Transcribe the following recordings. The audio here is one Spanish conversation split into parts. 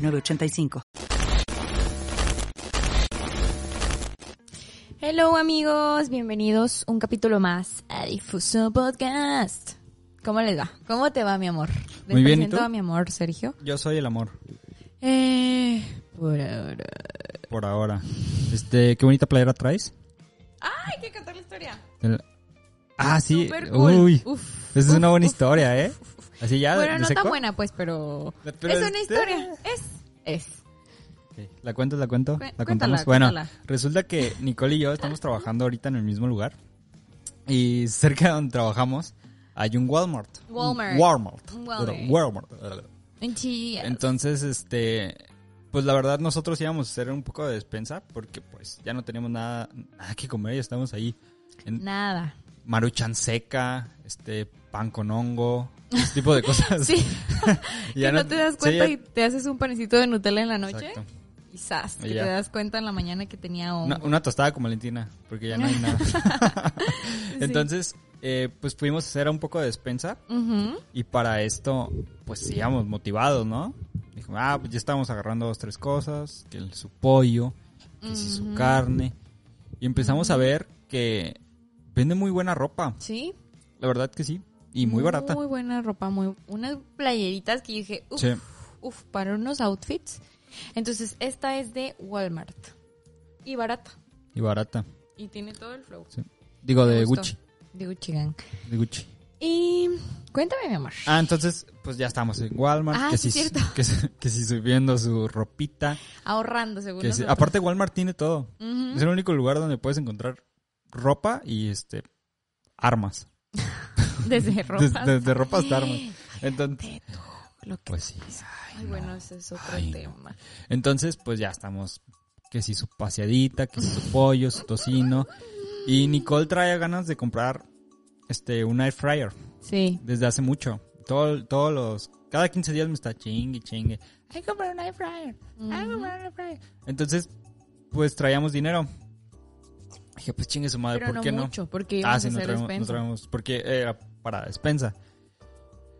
906985. Hello amigos, bienvenidos un capítulo más a Difuso Podcast. ¿Cómo les va? ¿Cómo te va, mi amor? Les Muy bien, ¿y presento tú? a mi amor, Sergio. Yo soy el amor, Eh, por ahora. por ahora. Este, qué bonita playera traes. ¡Ay, hay que contar la historia! El- Ah, sí. Cool. Uy. Uf, Esa es una buena uf, historia, ¿eh? uf, uf, uf. Así ya. Bueno, no seco? tan buena, pues, pero... Pero es una este- historia. Es. Es. ¿La cuento, la cuento? Cu- ¿La cuéntala, contamos? Bueno, cuéntala. resulta que Nicole y yo estamos trabajando ahorita en el mismo lugar. Y cerca de donde trabajamos hay un Walmart. Walmart. Walmart. Walmart. Walmart. Entonces, este, pues la verdad nosotros íbamos a hacer un poco de despensa porque pues ya no teníamos nada, nada que comer y estamos ahí en Nada. maruchan seca, este, pan con hongo, ese tipo de cosas. Sí. Y ya no te das sí, cuenta ya- y te haces un panecito de Nutella en la noche. Exacto. Y que te das cuenta en la mañana que tenía hongo. Una, una tostada con Valentina, porque ya no hay nada. Entonces, eh, pues pudimos hacer un poco de despensa y para esto, pues íbamos motivados, ¿no? Dijo, ah, pues ya estábamos agarrando dos, tres cosas, que el, su pollo, que si su carne. Y empezamos a ver que vende muy buena ropa, Sí. la verdad que sí, y muy barata. Muy buena ropa, muy unas playeritas que yo dije, uff, Sí. uf, para unos outfits. Entonces, esta es de Walmart. Y barata. Y barata. Y tiene todo el flow. sí. Digo, de. Gucci. De Gucci Gang. De Gucci. Y cuéntame, mi amor. Ah, entonces, pues ya estamos en Walmart. Ah, que, sí, si, que, que si subiendo su ropita. Ahorrando, si- nosotros. aparte, Walmart tiene todo. Es el único lugar donde puedes encontrar ropa y este armas. Desde ropa. Desde, desde ropa hasta armas. Entonces, Lo que... pues sí. Ay, bueno, ese es otro Ay, no. tema. Entonces, pues ya estamos. Que si su paseadita, que si su pollo, su tocino. Y Nicole trae ganas de comprar este un air fryer Sí. desde hace mucho. Todo, todos los. Cada 15 días me está chingue, chingue. Hay que comprar un air fryer. Hay que comprar un air fryer. Entonces, pues traíamos dinero. Dije, pues chingue su madre, Pero ¿por no qué no? porque Ah, sí, no traemos, no traemos, porque era para despensa.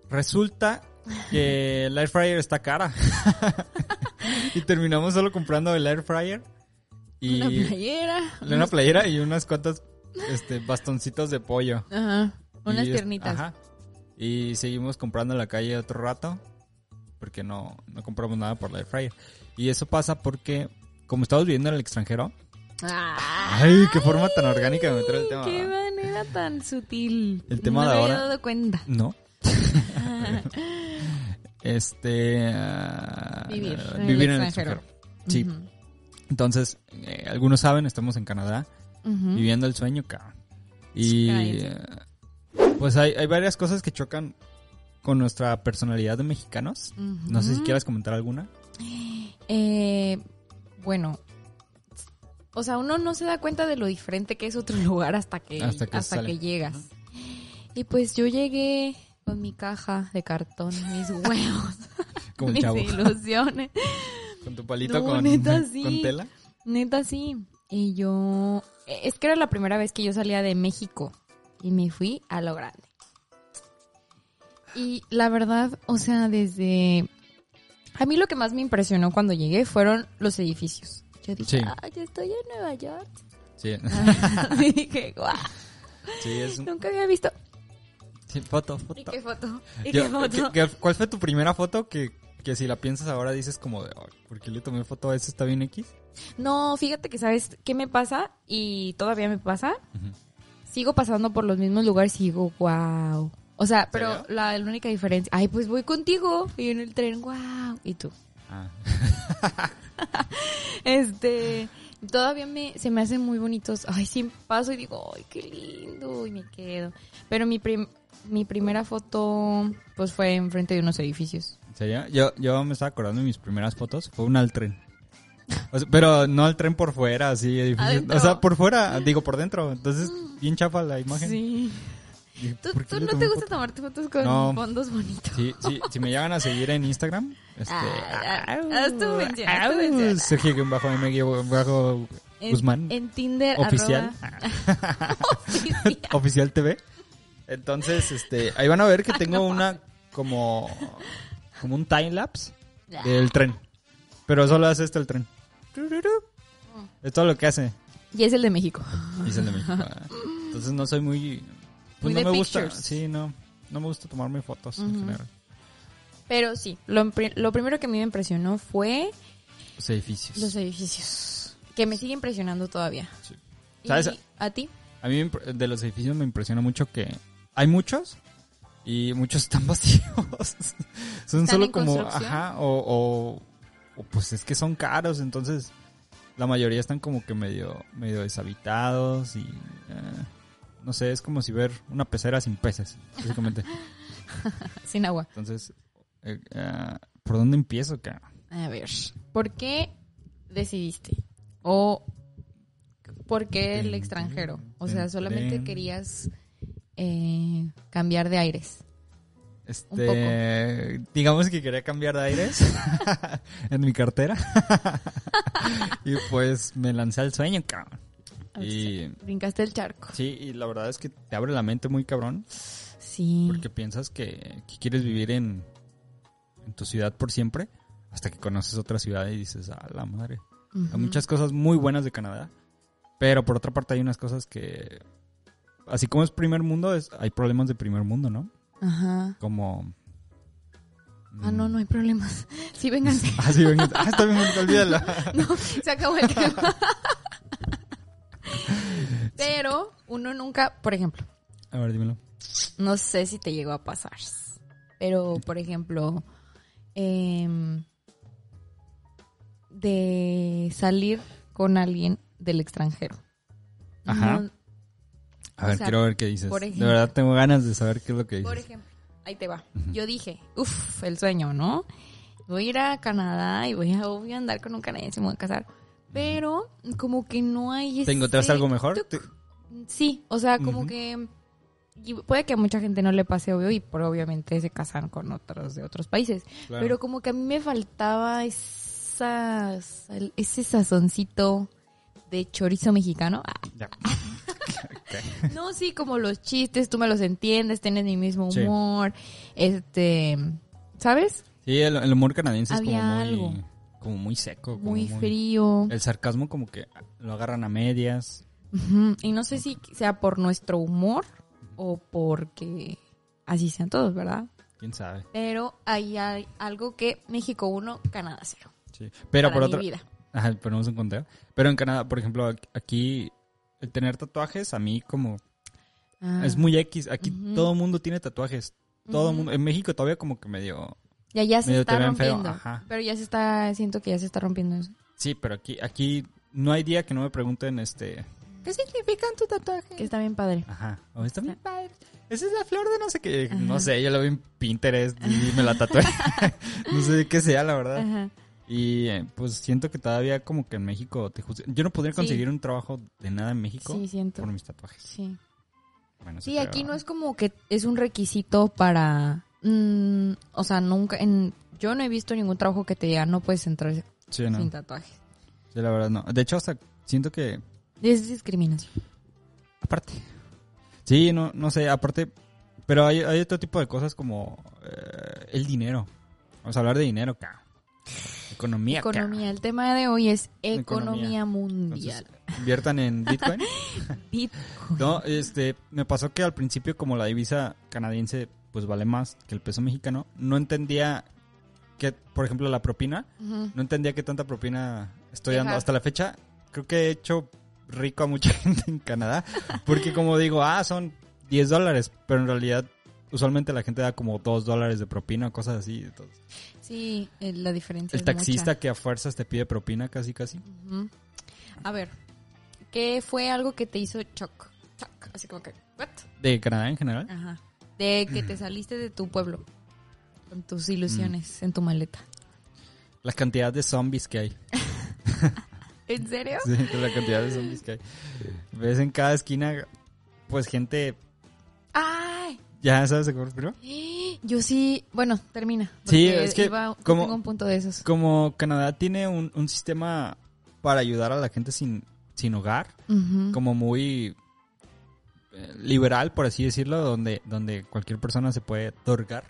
Resulta que el air fryer está cara. y terminamos solo comprando el air fryer y Una playera. una playera y unas cuantas este bastoncitos de pollo. Ajá. Unas Y piernitas. Ajá. Y seguimos comprando en la calle otro rato porque no, no compramos nada por el air fryer. Y eso pasa porque como estamos viviendo en el extranjero, ay, qué forma tan orgánica de meter el tema. Qué manera tan sutil. El tema no de me ahora- había dado cuenta. No. este. ah, Vivir en el vivir en el extranjero. Sí. Entonces, eh, algunos saben, estamos en Canadá, viviendo el sueño, cabrón. Y. Eh, Pues hay, hay varias cosas que chocan con nuestra personalidad de mexicanos. No sé si quieras comentar alguna. Eh, bueno, o sea, uno no se da cuenta de lo diferente que es otro lugar hasta que, Hasta hasta que llegas. Y pues yo llegué con mi caja de cartón, mis huevos, Como mis ilusiones. Con tu palito No, con, neta, sí. con tela. Neta, sí. Y yo... Es que era la primera vez que yo salía de México. Y me fui a lo grande. Y la verdad, o sea, desde... A mí lo que más me impresionó cuando llegué fueron los edificios. Yo dije, Sí. ah, estoy en Nueva York. Sí, y dije, guau, sí, es un... nunca había visto. sí, foto, ¿Y foto. qué foto? ¿Y Yo- qué foto? ¿qué- qué- ¿Cuál fue tu primera foto que, que si la piensas ahora dices como de, "Ay, ¿por qué le tomé foto a ese? ¿Está bien X? No, fíjate que sabes qué me pasa y todavía me pasa. Sigo pasando por los mismos lugares y digo, wow. O sea, pero la, la única diferencia, ay, pues voy contigo y en el tren, wow. Y tú. Ah. Este, todavía me, se me hacen muy bonitos. Ay, sí paso y digo, ay, qué lindo. Y me quedo. Pero mi, prim- mi primera foto, pues fue enfrente de unos edificios. ¿En serio? Yo, yo me estaba acordando de mis primeras fotos. Fue una al tren. O sea, pero no al tren por fuera, así. O sea, por fuera, digo por dentro. Entonces, bien chafa la imagen. Sí. ¿Tú, ¿por qué tú le no te gusta tomarte fotos con No. fondos bonitos? Sí, sí, si me llegan a seguir en Instagram, este... Ah, ah, haz tu mención, haz tu mención. Sergio bajo M bajo En, Guzmán. En Tinder. Oficial. arroba- Oficial. Oficial TV. Entonces, este, ahí van a ver que tengo una como como un time lapse del tren. Pero solo hace esto el tren. Es todo lo que hace. Y es el de México. Y es el de México. Entonces no soy muy pues Muy no me gusta, sí, no no me gusta tomarme fotos en general. Pero sí, lo, lo primero que a mí me impresionó fue Los edificios. los edificios. Que me sigue impresionando todavía. Sí. ¿Y ¿Sabes? a ti? A mí de los edificios me impresiona mucho que hay muchos y muchos están vacíos. son ¿Están solo en como, ajá, o, o, o pues es que son caros, entonces la mayoría están como que medio, medio deshabitados y eh, no sé, es como si ver una pecera sin peces, básicamente. Sin agua. Entonces, eh, eh, ¿por dónde empiezo, cara? A ver. ¿Por qué decidiste? ¿O por qué el extranjero? O sea, solamente querías eh, cambiar de aires. Este, digamos que quería cambiar de aires en mi cartera. y pues me lancé al sueño, cabrón. Y Brincaste el charco. sí, y la verdad es que te abre la mente muy cabrón, Sí. porque piensas que, que quieres vivir en, en tu ciudad por siempre, hasta que conoces otra ciudad y dices, a la madre. Hay muchas cosas muy buenas de Canadá, pero por otra parte hay unas cosas que, así como es primer mundo, es, hay problemas de primer mundo, ¿no? Ajá. Como... Ah, no, no hay problemas. Sí, vénganse. Ah, sí, venga. Ah, está bien, olvídala. No, se acabó el tema. Pero uno nunca, por ejemplo, A ver, dímelo. no sé si te llegó a pasar, pero por ejemplo, em, de salir con alguien del extranjero. Ajá. No- A ver, sea, quiero ver qué dices. por de verdad tengo ganas de saber qué es lo que por dices. ejemplo, ahí te va. Yo dije, uff, el sueño, ¿no? Voy a ir a Canadá y voy a, voy a andar con un canadiense, me voy a casar. Pero como que no hay ¿Te encontraste ese algo mejor? Sí, o sea, como que y puede que a mucha gente no le pase obvio y por obviamente se casan con otros de otros países, Claro. pero como que a mí me faltaba esas, el- ese sazoncito de chorizo mexicano. No, sí, como los chistes, tú me los entiendes, tienes mi mismo Sí. humor, este, ¿sabes? Sí, el, el humor canadiense es como Había muy, algo. Como muy seco. como Muy frío. El sarcasmo como que lo agarran a medias. Y no sé si sea por nuestro humor o porque así sean todos, ¿verdad? ¿Quién sabe? Pero ahí hay algo que México 1, Canadá 0. Sí. Pero para por otra... Ajá, ponemos un conteo. Pero en Canadá, por ejemplo, aquí el tener tatuajes a mí como... Ah, Es muy X. Aquí todo el mundo tiene tatuajes. Todo Ujú. mundo. En México todavía como que medio... ya, ya se está rompiendo. Pero ya se está, siento que ya se está rompiendo eso. Sí, pero aquí, aquí no hay día que no me pregunten, este... ¿Qué significan tu tatuaje? Que está bien padre. Ajá. O está bien padre. Esa es la flor de no sé qué. No sé, yo la vi en Pinterest y me la tatué. no sé qué sea, la verdad. Ajá. Y eh, pues siento que todavía como que en México te juzgan. Yo no podría Sí. conseguir un trabajo de nada en México Sí, siento. por mis tatuajes. Sí. Bueno, Sí, aquí no es como que es un requisito para... mm, o sea, nunca... En, yo no he visto ningún trabajo que te diga no puedes entrar Sí, no. sin tatuajes. Sí, la verdad no. De hecho, hasta siento que... Es discriminación. Aparte. Sí, no, no sé, aparte... Pero hay, hay otro tipo de cosas como eh, el dinero. Vamos a hablar de dinero, acá. Economía, ca. Economía. El tema de hoy es economía, Economía. mundial. Entonces, inviertan en Bitcoin. Bitcoin. No, este, me pasó que al principio como la divisa canadiense pues vale más que el peso mexicano, no entendía que, por ejemplo, la propina, no entendía qué tanta propina estoy dando. Hasta la fecha, creo que he hecho rico a mucha gente en Canadá, porque como digo, ah, son 10 dólares, pero en realidad usualmente la gente da como 2 dólares de propina o cosas así. entonces, Sí, eh, la diferencia el es taxista mucha. que a fuerzas te pide propina casi casi. A ver, ¿qué fue algo que te hizo? Shock, así como que, ¿what? De Canadá en general. Ajá. De que te saliste de tu pueblo. con tus ilusiones en tu maleta. La cantidad de zombies que hay. ¿En serio? Sí, la cantidad de zombies que hay. Ves en cada esquina, pues gente. ¡Ay! ¿Ya sabes de pero Yo sí. Bueno, termina. Sí, es que iba- como- tengo un punto de esos. Como Canadá tiene un, un sistema para ayudar a la gente sin, sin hogar, como muy liberal, por así decirlo, donde, donde cualquier persona se puede otorgar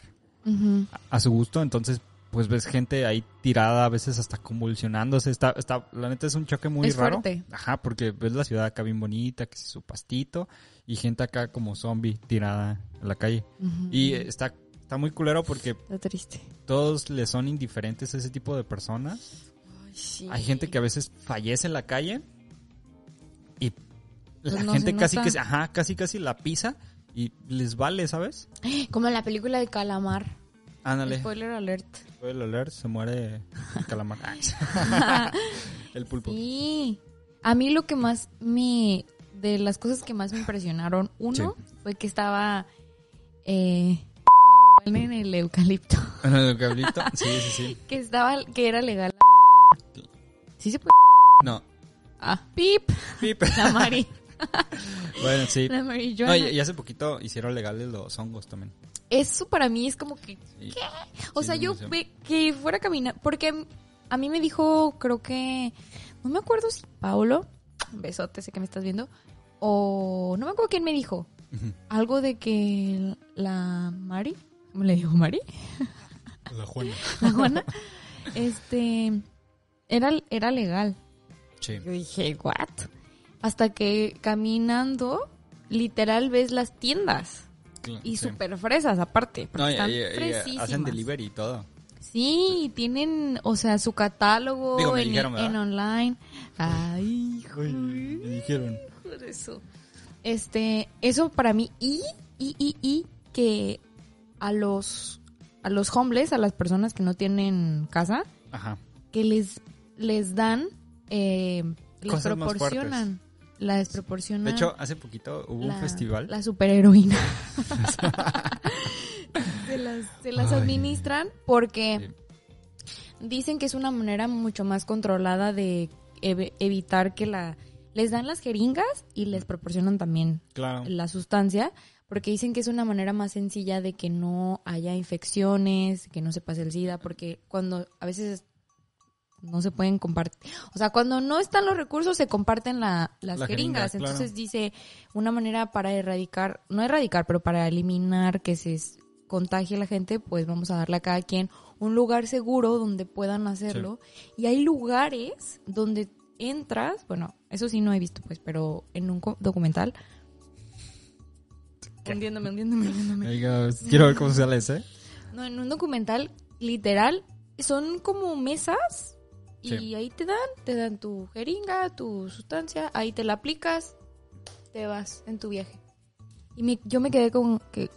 Ujú. a, a su gusto. Entonces, pues ves gente ahí tirada, a veces hasta convulsionándose. Está, está, la neta es un choque muy Es raro. fuerte. Ajá, porque ves la ciudad acá bien bonita, que es su pastito, y gente acá como zombie tirada en la calle. Y está, está muy culero porque Está triste. todos le son indiferentes a ese tipo de personas. Hay gente que a veces fallece en la calle Pues la no gente casi que, ajá, casi casi la pisa y les vale, ¿sabes? Como en la película de Calamar. Ándale. Spoiler alert. Spoiler alert, se muere el calamar. el pulpo. Sí. A mí lo que más me... De las cosas que más me impresionaron, uno fue que estaba eh, en el eucalipto. En el cabrito. Sí, sí, sí. Que estaba, que era legal la marihuana. Sí se puede. No. Ah, pip. Pip. La mari. Bueno, sí. La marihuana. No, y, y hace poquito hicieron legales los hongos también. Eso para mí es como que Sí. O Sí, sea, yo ve- que fuera a caminar, porque a mí me dijo, creo que, no me acuerdo si Paulo, un besote, sé que me estás viendo, o no me acuerdo quién me dijo, algo de que la Mari, ¿cómo le digo Mari? La Juana. La Juana, este, era, era legal. Sí. Yo dije, ¿what? Hasta que caminando, literal ves las tiendas. Claro, Y sí. súper fresas aparte, porque No, están y- y fresísimas. hacen delivery y todo. Sí, tienen, o sea, su catálogo Digo, en, en online. Ay, hijo, me dijeron. eso. Este, eso para mí y y y y que a los a los homeless, a las personas que no tienen casa, Ajá. que les les dan eh, les Cosas proporcionan, les proporcionan De hecho, hace poquito hubo la, un festival. La superheroína. se las, se las administran porque dicen que es una manera mucho más controlada de ev- evitar que la... Les dan las jeringas y les proporcionan también Claro. la sustancia porque dicen que es una manera más sencilla de que no haya infecciones, que no se pase el SIDA, porque cuando a veces no se pueden compartir, o sea, cuando no están los recursos se comparten la- las La jeringa, jeringas, claro. entonces dice una manera para erradicar, no erradicar, pero para eliminar que se contagie la gente, pues vamos a darle a cada quien un lugar seguro donde puedan hacerlo. Y hay lugares donde entras, bueno, eso sí no he visto, pues, pero en un documental. Hundiéndome, hundiéndome, hundiéndome. Quiero ver cómo sale ese. No, en un documental, literal, son como mesas y ahí te dan, te dan tu jeringa, tu sustancia, ahí te la aplicas, te vas en tu viaje. Y me- yo me quedé con que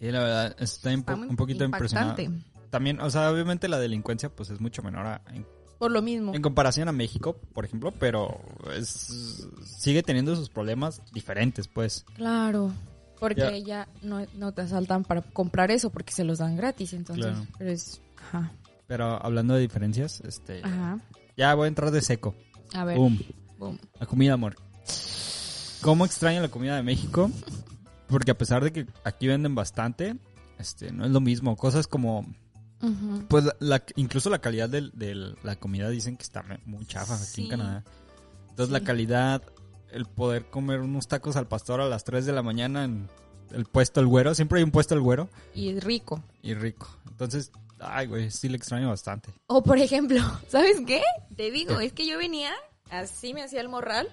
Sí, la verdad, está un, está poquito impactante. impresionante. También, o sea, obviamente la delincuencia pues es mucho menor a- en, Por lo mismo. en comparación a México, por ejemplo, pero es, sigue teniendo sus problemas diferentes, pues. Claro. Porque Ya. ya no, no te asaltan para comprar eso porque se los dan gratis, entonces. Claro. Pero es. Ajá. Pero hablando de diferencias, este, Ajá. ya voy a entrar de seco. A ver. Boom. boom. La comida, amor. ¿Cómo extraño la comida de México? Porque a pesar de que aquí venden bastante, este, no es lo mismo. Cosas como, pues, la, la- incluso la calidad de la comida dicen que está muy chafa aquí en Canadá. Entonces, Sí. la calidad, el poder comer unos tacos al pastor a las 3 de la mañana en el puesto El Güero. Siempre hay un puesto El Güero Y rico. y rico. Entonces, ay, güey, sí le extraño bastante. O por ejemplo, ¿sabes qué? Te digo, es que yo venía, así me hacía el morral,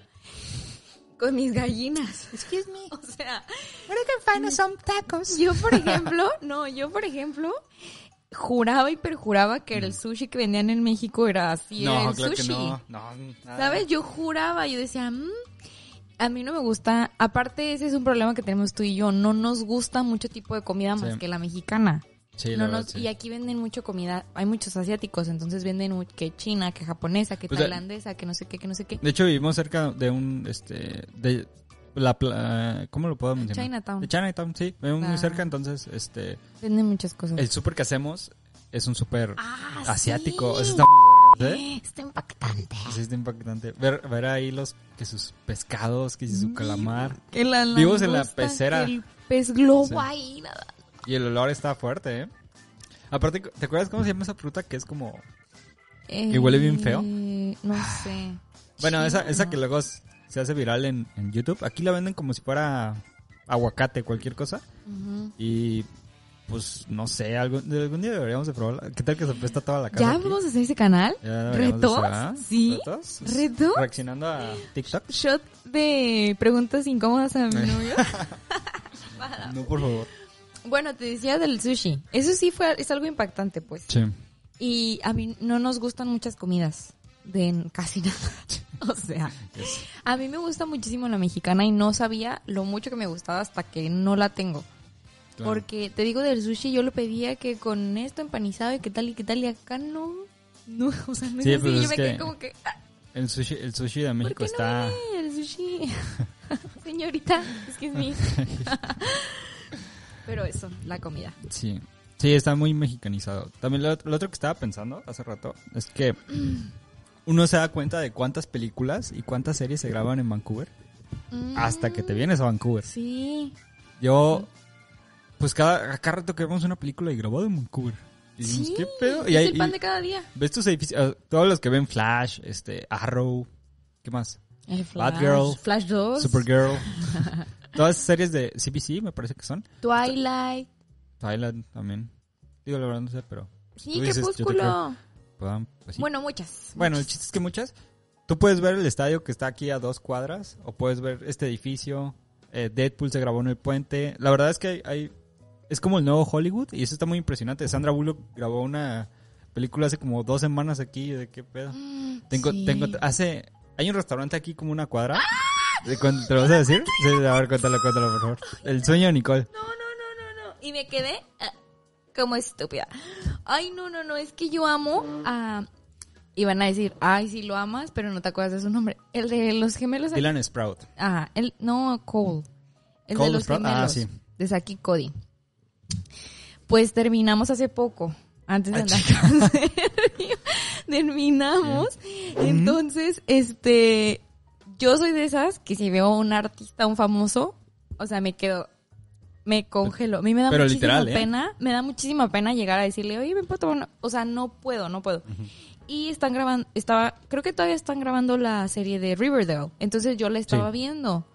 con mis gallinas. Excuse me. O sea, Where I can find some tacos. yo por ejemplo, no, yo por ejemplo, juraba y perjuraba que el sushi que vendían en México era así, era no, el claro sushi. que no. No, nada. ¿Sabes? Yo juraba, yo decía, "Mm, a mí no me gusta, aparte ese es un problema que tenemos tú y yo, no nos gusta mucho tipo de comida más Sí. que la mexicana. Sí, la No verdad, sí. Y aquí venden mucho comida, hay muchos asiáticos, entonces venden que china, que japonesa, que Pues, tailandesa, que no sé qué, que no sé qué. De hecho, vivimos cerca de un, este, de, la pla- ¿cómo lo puedo mencionar? Chinatown. De Chinatown, sí, vivimos muy Ah. cerca, entonces, este, Vende muchas cosas. el súper que hacemos es un súper Ah, asiático, sí. eso está muy ¿eh? Está impactante. Sí, está impactante. Ver, ver ahí los, que sus pescados, que su calamar. Que la Vivos en la pecera. El pez globo Sí. ahí, nada. Y el olor está fuerte, ¿eh? Aparte, ¿te acuerdas cómo se llama esa fruta que es como... ¿Que huele bien feo? Eh, No sé. Bueno, esa, Chino, esa que luego se hace viral en, en YouTube. Aquí la venden como si fuera aguacate, cualquier cosa. Y pues no sé, algún, día deberíamos de probarla. ¿Qué tal que se apesta toda la casa? ¿Ya aquí? vamos a hacer ese canal? ¿Retos? hacer, ¿ah? Sí. ¿Retos? ¿Retos? Reaccionando a TikTok. Shot de preguntas incómodas a mi novio. No, por favor. Bueno, te decía del sushi. Eso sí fue, es algo impactante, pues. Sí. Y a mí no nos gustan muchas comidas. De casi nada. o sea, a mí me gusta muchísimo la mexicana y no sabía lo mucho que me gustaba hasta que no la tengo. Claro. Porque te digo del sushi, yo lo pedía que con esto empanizado y qué tal y qué tal, y acá no. No, o sea, no Sí, es así. pues yo es me quedé que como que. ah, El sushi, el sushi de ¿Por México qué está... no viene el sushi? Señorita, es que es mi. Pero eso, la comida. Sí. Sí, está muy mexicanizado. También lo, lo otro que estaba pensando hace rato es que uno se da cuenta de cuántas películas y cuántas series se graban en Vancouver hasta que te vienes a Vancouver. Sí. Yo, pues cada, cada rato que vemos una película y grabado en Vancouver. Y decimos, sí. ¿qué pedo? Es Y, hay- el pan de cada día. ves tus edificios, ah, todos los que ven Flash, este, Arrow, ¿qué más? Flash. Batgirl, Flash 2. Supergirl. Todas series de CBC me parece que son. Twilight. Thailand también. Digo, la verdad no sé, pero... Sí, Crepúsculo. pues sí. Bueno, muchas. Bueno, el chiste es que muchas. Tú puedes ver el estadio que está aquí a dos cuadras, o puedes ver este edificio. eh, Deadpool se grabó en el puente. La verdad es que hay, hay- es como el nuevo Hollywood y eso está muy impresionante. Sandra Bullock grabó una película hace como dos semanas aquí. ¿De qué pedo? Tengo, Sí. tengo, hace, hay un restaurante aquí como una cuadra. ¿De cuán- ¿Te lo vas a decir? Sí, a ver, cuéntalo, cuéntalo, por favor. El sueño de Nicole. No, no, no, no, no. Y me quedé ah, como estúpida. Ay, no, no, no. Es que yo amo a. Iban a decir, ay, sí lo amas, pero no te acuerdas de su nombre. El de los gemelos. Dylan Sprout. Ajá, el, no, Cole. El Cole de los Sprout, ah, sí. De Saki Cody. Pues terminamos hace poco. Antes de Ah, andar. Terminamos. Entonces, este. Yo soy de esas que si veo a un artista, un famoso, o sea, me quedo. Me congelo. A mí me da Pero muchísima literal, ¿eh? pena. Me da muchísima pena llegar a decirle, oye, me puedo tomar una. O sea, no puedo, no puedo. Y están grabando, estaba, creo que todavía están grabando la serie de Riverdale. Entonces yo la estaba Sí. viendo.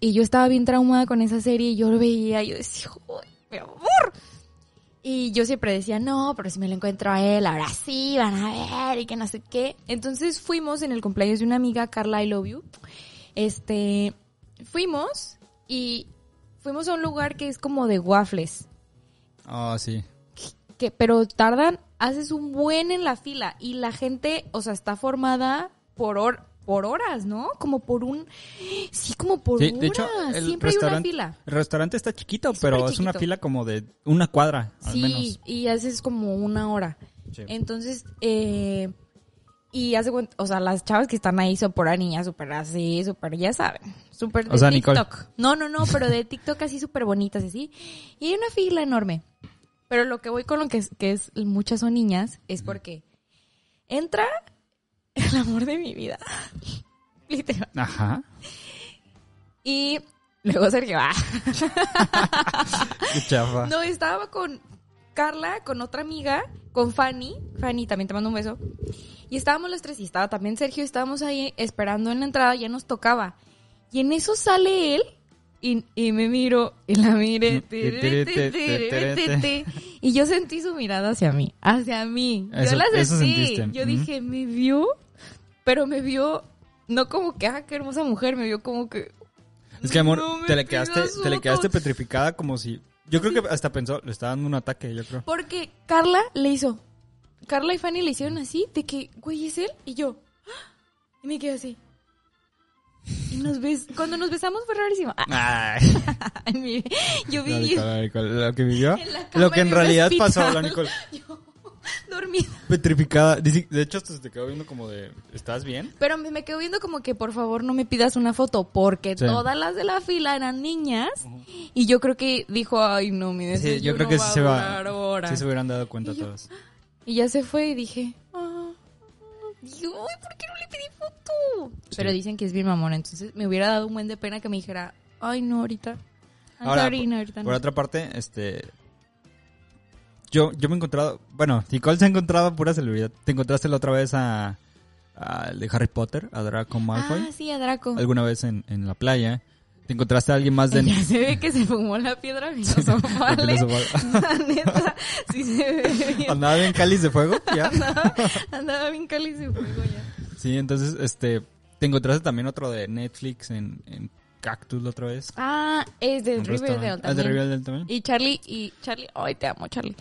Y yo estaba bien traumada con esa serie y yo lo veía y yo decía, "Joder, mi amor. Y yo siempre decía, no, pero si me lo encuentro a él, ahora sí, van a ver y que no sé qué. Entonces fuimos en el cumpleaños de una amiga, Carla I Love You. Este, fuimos y fuimos a un lugar que es como de waffles. Ah, sí. Que, pero tardan, haces un buen en la fila y la gente, o sea, está formada por por horas, ¿no? Como por un, sí, como por Sí, horas. de hecho, el Siempre hay una fila. el restaurante está chiquito, Es pero es una fila como de una cuadra, al Sí, menos. y haces como una hora. Sí. Entonces, eh, y hace cuenta, o sea, las chavas que están ahí son por niñas súper así, súper, ya saben, súper de O sea, Nicole. TikTok. No, no, no, pero de TikTok así súper bonitas así. Y hay una fila enorme. Pero lo que voy con lo que es, que es muchas son niñas es porque entra el amor de mi vida. Literal. Ajá. Y luego Sergio, ah. Qué chafa. No, estaba con Carla, con otra amiga, con Fanny. Fanny, también te mando un beso. Y estábamos las tres, y estaba también Sergio, estábamos ahí esperando en la entrada, ya nos tocaba. Y en eso sale él, y, y me miro, y la mire. Y yo sentí su mirada hacia mí, hacia mí. Eso- yo la sentí. Yo dije, me vio, pero me vio, no como que, ah, qué hermosa mujer, me vio como que... Es que, amor, No te le quedaste, te le quedaste petrificada como si... Yo creo que hasta pensó, le está dando un ataque, yo creo. Porque Carla le hizo. Carla y Fanny le hicieron así, de que, güey, es él. Y yo. ¡ah! Y me quedé así. Y nos ves. Cuando nos besamos fue rarísimo. Ah, yo la vi. Nicole, la Nicole, lo que vivió, En lo que en realidad pasó, la Nicole. Yo dormida. Petrificada. De hecho, hasta se te quedó viendo como de, ¿estás bien? Pero me, quedo viendo como que por favor no me pidas una foto porque Sí. todas las de la fila eran niñas y yo creo que dijo, ay no, mi Sí, yo creo que va sí a se durar va. horas". Sí se hubieran dado cuenta Y yo- todos. Y ya se fue y dije, ah, dije, "Ay, ¿por qué no le pedí foto? Pero dicen que es bien mamón, entonces me hubiera dado un buen de pena que me dijera, ay no, ahorita. I'm Ahora, sorry, por- no, ahorita Por no. otra parte, este. Yo, yo me he encontrado. Bueno, Nicole se ha encontrado pura celebridad. Te encontraste la otra vez a. al de Harry Potter, a Draco Malfoy. Ah, sí, a Draco. Alguna vez en, en la playa. Te encontraste a alguien más de. Ya se ve que se fumó la piedra filosofal. La neta, sí se ve bien. Andaba bien cáliz de fuego, ya. Andaba, andaba bien cáliz de fuego ya. Sí, entonces, este. Te encontraste también otro de Netflix en, en Cactus la otra vez. Ah, es de Riverdale restaurante. Ah, también. de Riverdale también. Y Charlie, y Charlie, ay, te amo, Charlie.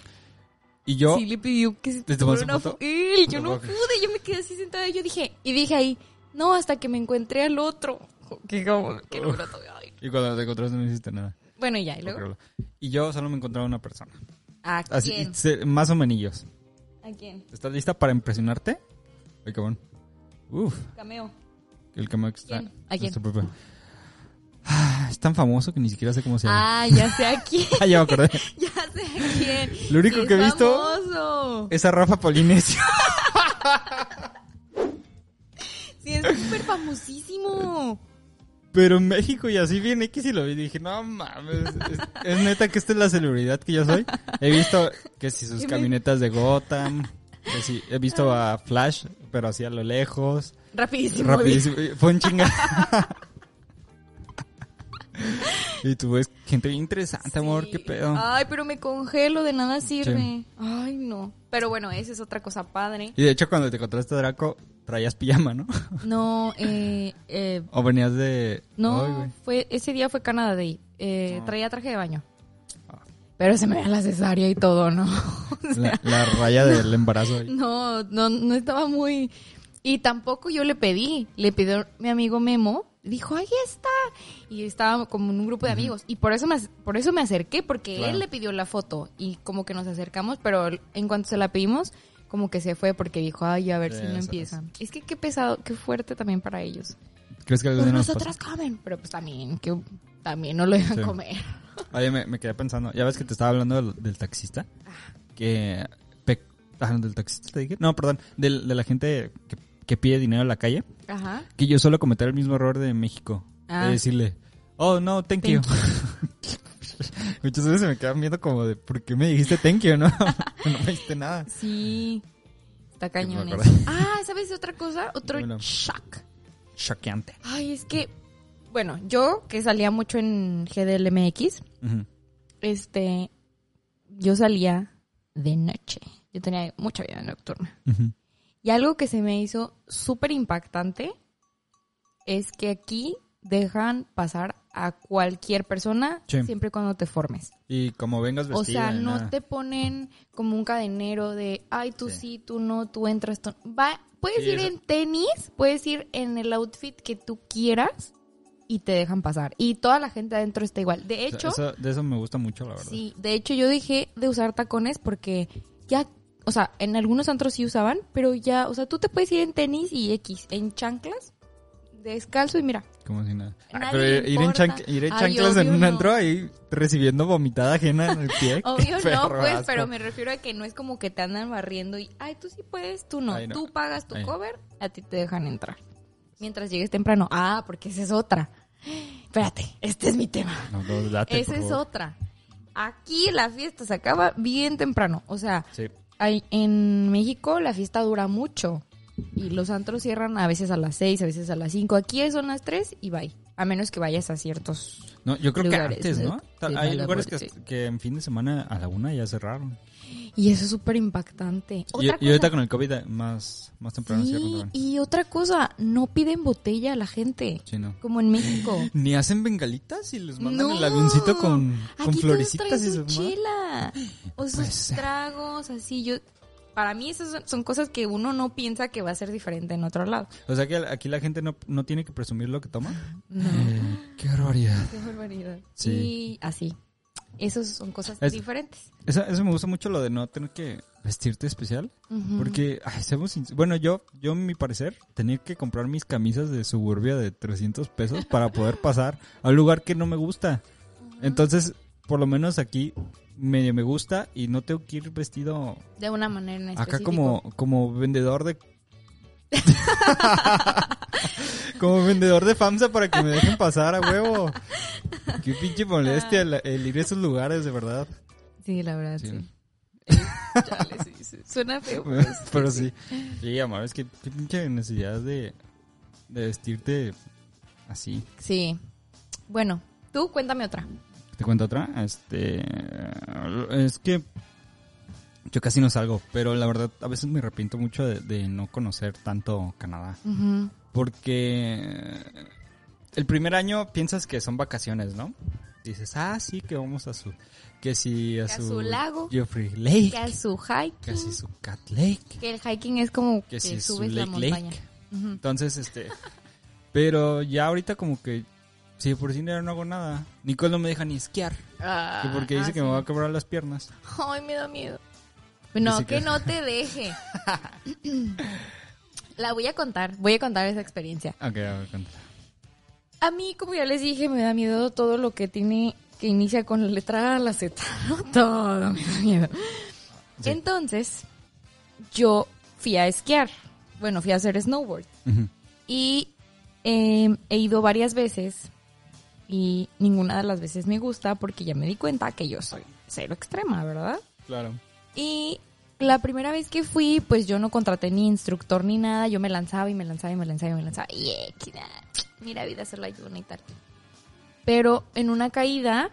Y yo. Sí, le pidió que se ¿Te tomara una foto? Y yo no pude, yo me quedé así sentada y yo dije, y dije ahí, no, hasta que me encontré al otro. Que como, que no me lo. Y cuando te encontraste no hiciste nada. Bueno, y ya, y luego. Y yo solo me encontraba una persona. ¿a Así, quién? se- más o menos. ¿A quién? ¿Estás lista para impresionarte? Ay, cabrón. Uf, Cameo. el que me está. ¿Quién? ¿A quién? Ah, es tan famoso que ni siquiera sé cómo se llama. Ah, ya sé a quién. Ah, ya me acordé. ya sé a quién. Lo único que he visto- famoso. Es a Rafa Polinesio. Sí, es súper famosísimo. Pero en México y así bien X y lo vi. Dije, no mames. Es, es neta que esta es la celebridad que yo soy. He visto que si sus ¿Qué me- camionetas de Gotham. Que si, he visto a Flash, pero así a lo lejos. Rapidísimo. Rapidísimo. Fue un chinga. Y tú ves gente bien interesante, amor. ¿Qué pedo? Ay, pero me congelo, de nada sirve. Ay, no. Pero bueno, esa es otra cosa padre. Y de hecho, cuando te encontraste a Draco, traías pijama, ¿no? No, eh, eh, o venías de. no, Ay, fue, ese día fue Canada Day. Eh, Ah. Traía traje de baño. Ah. Pero se me veía la cesárea y todo, ¿no? la, la raya del embarazo. ahí. No, no, no estaba muy... Y tampoco yo le pedí. Le pidió mi amigo Memo. Dijo, ahí está. Y estaba como en un grupo de amigos. Y por eso me, por eso me acerqué, porque Claro. él le pidió la foto. Y como que nos acercamos, pero en cuanto se la pedimos, como que se fue porque dijo, ay, a ver Sí, si no empiezan. Es que qué pesado, qué fuerte también para ellos. ¿Crees que nosotras comen. Pero pues también, que también no lo dejan Sí. comer. Oye, me, me quedé pensando. Ya ves que te estaba hablando del, del taxista. Que. pe- ah, ¿Del taxista te dije? No, perdón. Del, de la gente que, que pide dinero en la calle. Ajá. Que yo suelo cometer el mismo error de México. Ah. De decirle, oh, no, thank, Thank you. Muchas veces se me quedan viendo como de, ¿por qué me dijiste thank you, no? no me dijiste nada. Sí. Está cañón. Ah, ¿sabes otra cosa? Otro shock. Choqueante. Ay, es que, bueno, yo que salía mucho en GDLMX, este, yo salía de noche. Yo tenía mucha vida nocturna. Ujú. Y algo que se me hizo súper impactante es que aquí dejan pasar a cualquier persona Sí. siempre cuando te formes. Y como vengas O vestida. sea, y no nada. te ponen como un cadenero de, ay, tú sí, Sí. tú no, tú entras. Tú... Va, puedes Sí, ir eso- en tenis, puedes ir en el outfit que tú quieras y te dejan pasar. Y toda la gente adentro está igual. De O sea, hecho, eso- de eso me gusta mucho, la verdad. sí, de hecho yo dejé de usar tacones porque ya, o sea, en algunos antros sí usaban, pero ya, o sea, tú te puedes ir en tenis y X, en chanclas, descalzo y mira, Como si nada. Ah, pero ir, en, importa. chanc- ir en Ay, chanclas en un no. antro ahí recibiendo vomitada ajena en el pie. Obvio no, pues, asco. pero me refiero a que no es como que te andan barriendo y, ay, tú sí puedes, tú no. Ay, no. Tú pagas tu Ay. cover, a ti te dejan entrar. Mientras llegues temprano. Ah, porque esa es otra. Espérate, este es mi tema. No, no, date, esa es otra. Aquí la fiesta se acaba bien temprano. O sea, Sí. Hay- en México la fiesta dura mucho. Y los antros cierran a veces a las 6, a veces a las 5. Aquí son las 3 y bye. A menos que vayas a ciertos No, yo creo lugares, que antes, ¿no? Hay lugares pues, que, que en fin de semana a la una ya cerraron. Y eso es súper impactante. Y, y ahorita con el COVID más, más temprano Sí, y otra cosa, no piden botella a la gente, Sí, no. como en México. Ni hacen bengalitas y les mandan No. el avioncito con, con Aquí florecitas y su chela o sus puede ser. tragos, así yo. Para mí esas son, cosas que uno no piensa que va a ser diferente en otro lado. O sea que aquí la gente no, no tiene que presumir lo que toma. No. Eh, qué barbaridad. Qué barbaridad. Sí. Y así. Esas son cosas Es- diferentes. Eso, eso me gusta mucho lo de no tener que vestirte especial. Porque, ay, seamos bueno, yo, yo, en mi parecer, tenía que comprar mis camisas de suburbia de 300 pesos para poder pasar a un lugar que no me gusta. Entonces, por lo menos aquí medio me gusta y no tengo que ir vestido De una manera en acá como, como vendedor de... como vendedor de FAMSA para que me dejen pasar a huevo. Qué pinche molestia el, el ir a esos lugares, de verdad. Sí, la verdad, Sí. sí. Eh, chale, sí, sí. Suena feo. pero sí, Pero sí. sí. Sí, amor, es que qué pinche necesidad de, de vestirte así. Sí. Bueno, tú cuéntame otra. ¿Te cuento otra? Este. Es que. Yo casi no salgo, pero la verdad a veces me arrepiento mucho de, de no conocer tanto Canadá. Porque. El primer año piensas que son vacaciones, ¿no? Dices, ah, sí, que vamos a su. Que si a Que a su. su lago. Geoffrey Lake. Que a su hiking. Que si su Cat Lake. Que el hiking es como que, Que si su subes la Lake montaña. Lake. Entonces, este. Pero ya ahorita como que. Si de por sí no hago nada. Nicole no me deja ni esquiar. Ah, que porque dice ah, que sí. me va a quebrar las piernas. Ay, me da miedo. No, que no te deje. La voy a contar, voy a contar esa experiencia. Ok, a ver, cuéntala. A mí, como ya les dije, me da miedo todo lo que tiene que inicia con la letra A a la Z, ¿no? Todo me da miedo. Sí. Entonces, yo fui a esquiar. Bueno, fui a hacer snowboard. Y eh, he ido varias veces y ninguna de las veces me gusta porque ya me di cuenta que yo soy cero extrema, ¿verdad? Claro. Y la primera vez que fui, pues yo no contraté ni instructor ni nada, yo me lanzaba y me lanzaba y me lanzaba y me lanzaba. Y nada, mira vida hacerla yo y tal. Pero en una caída,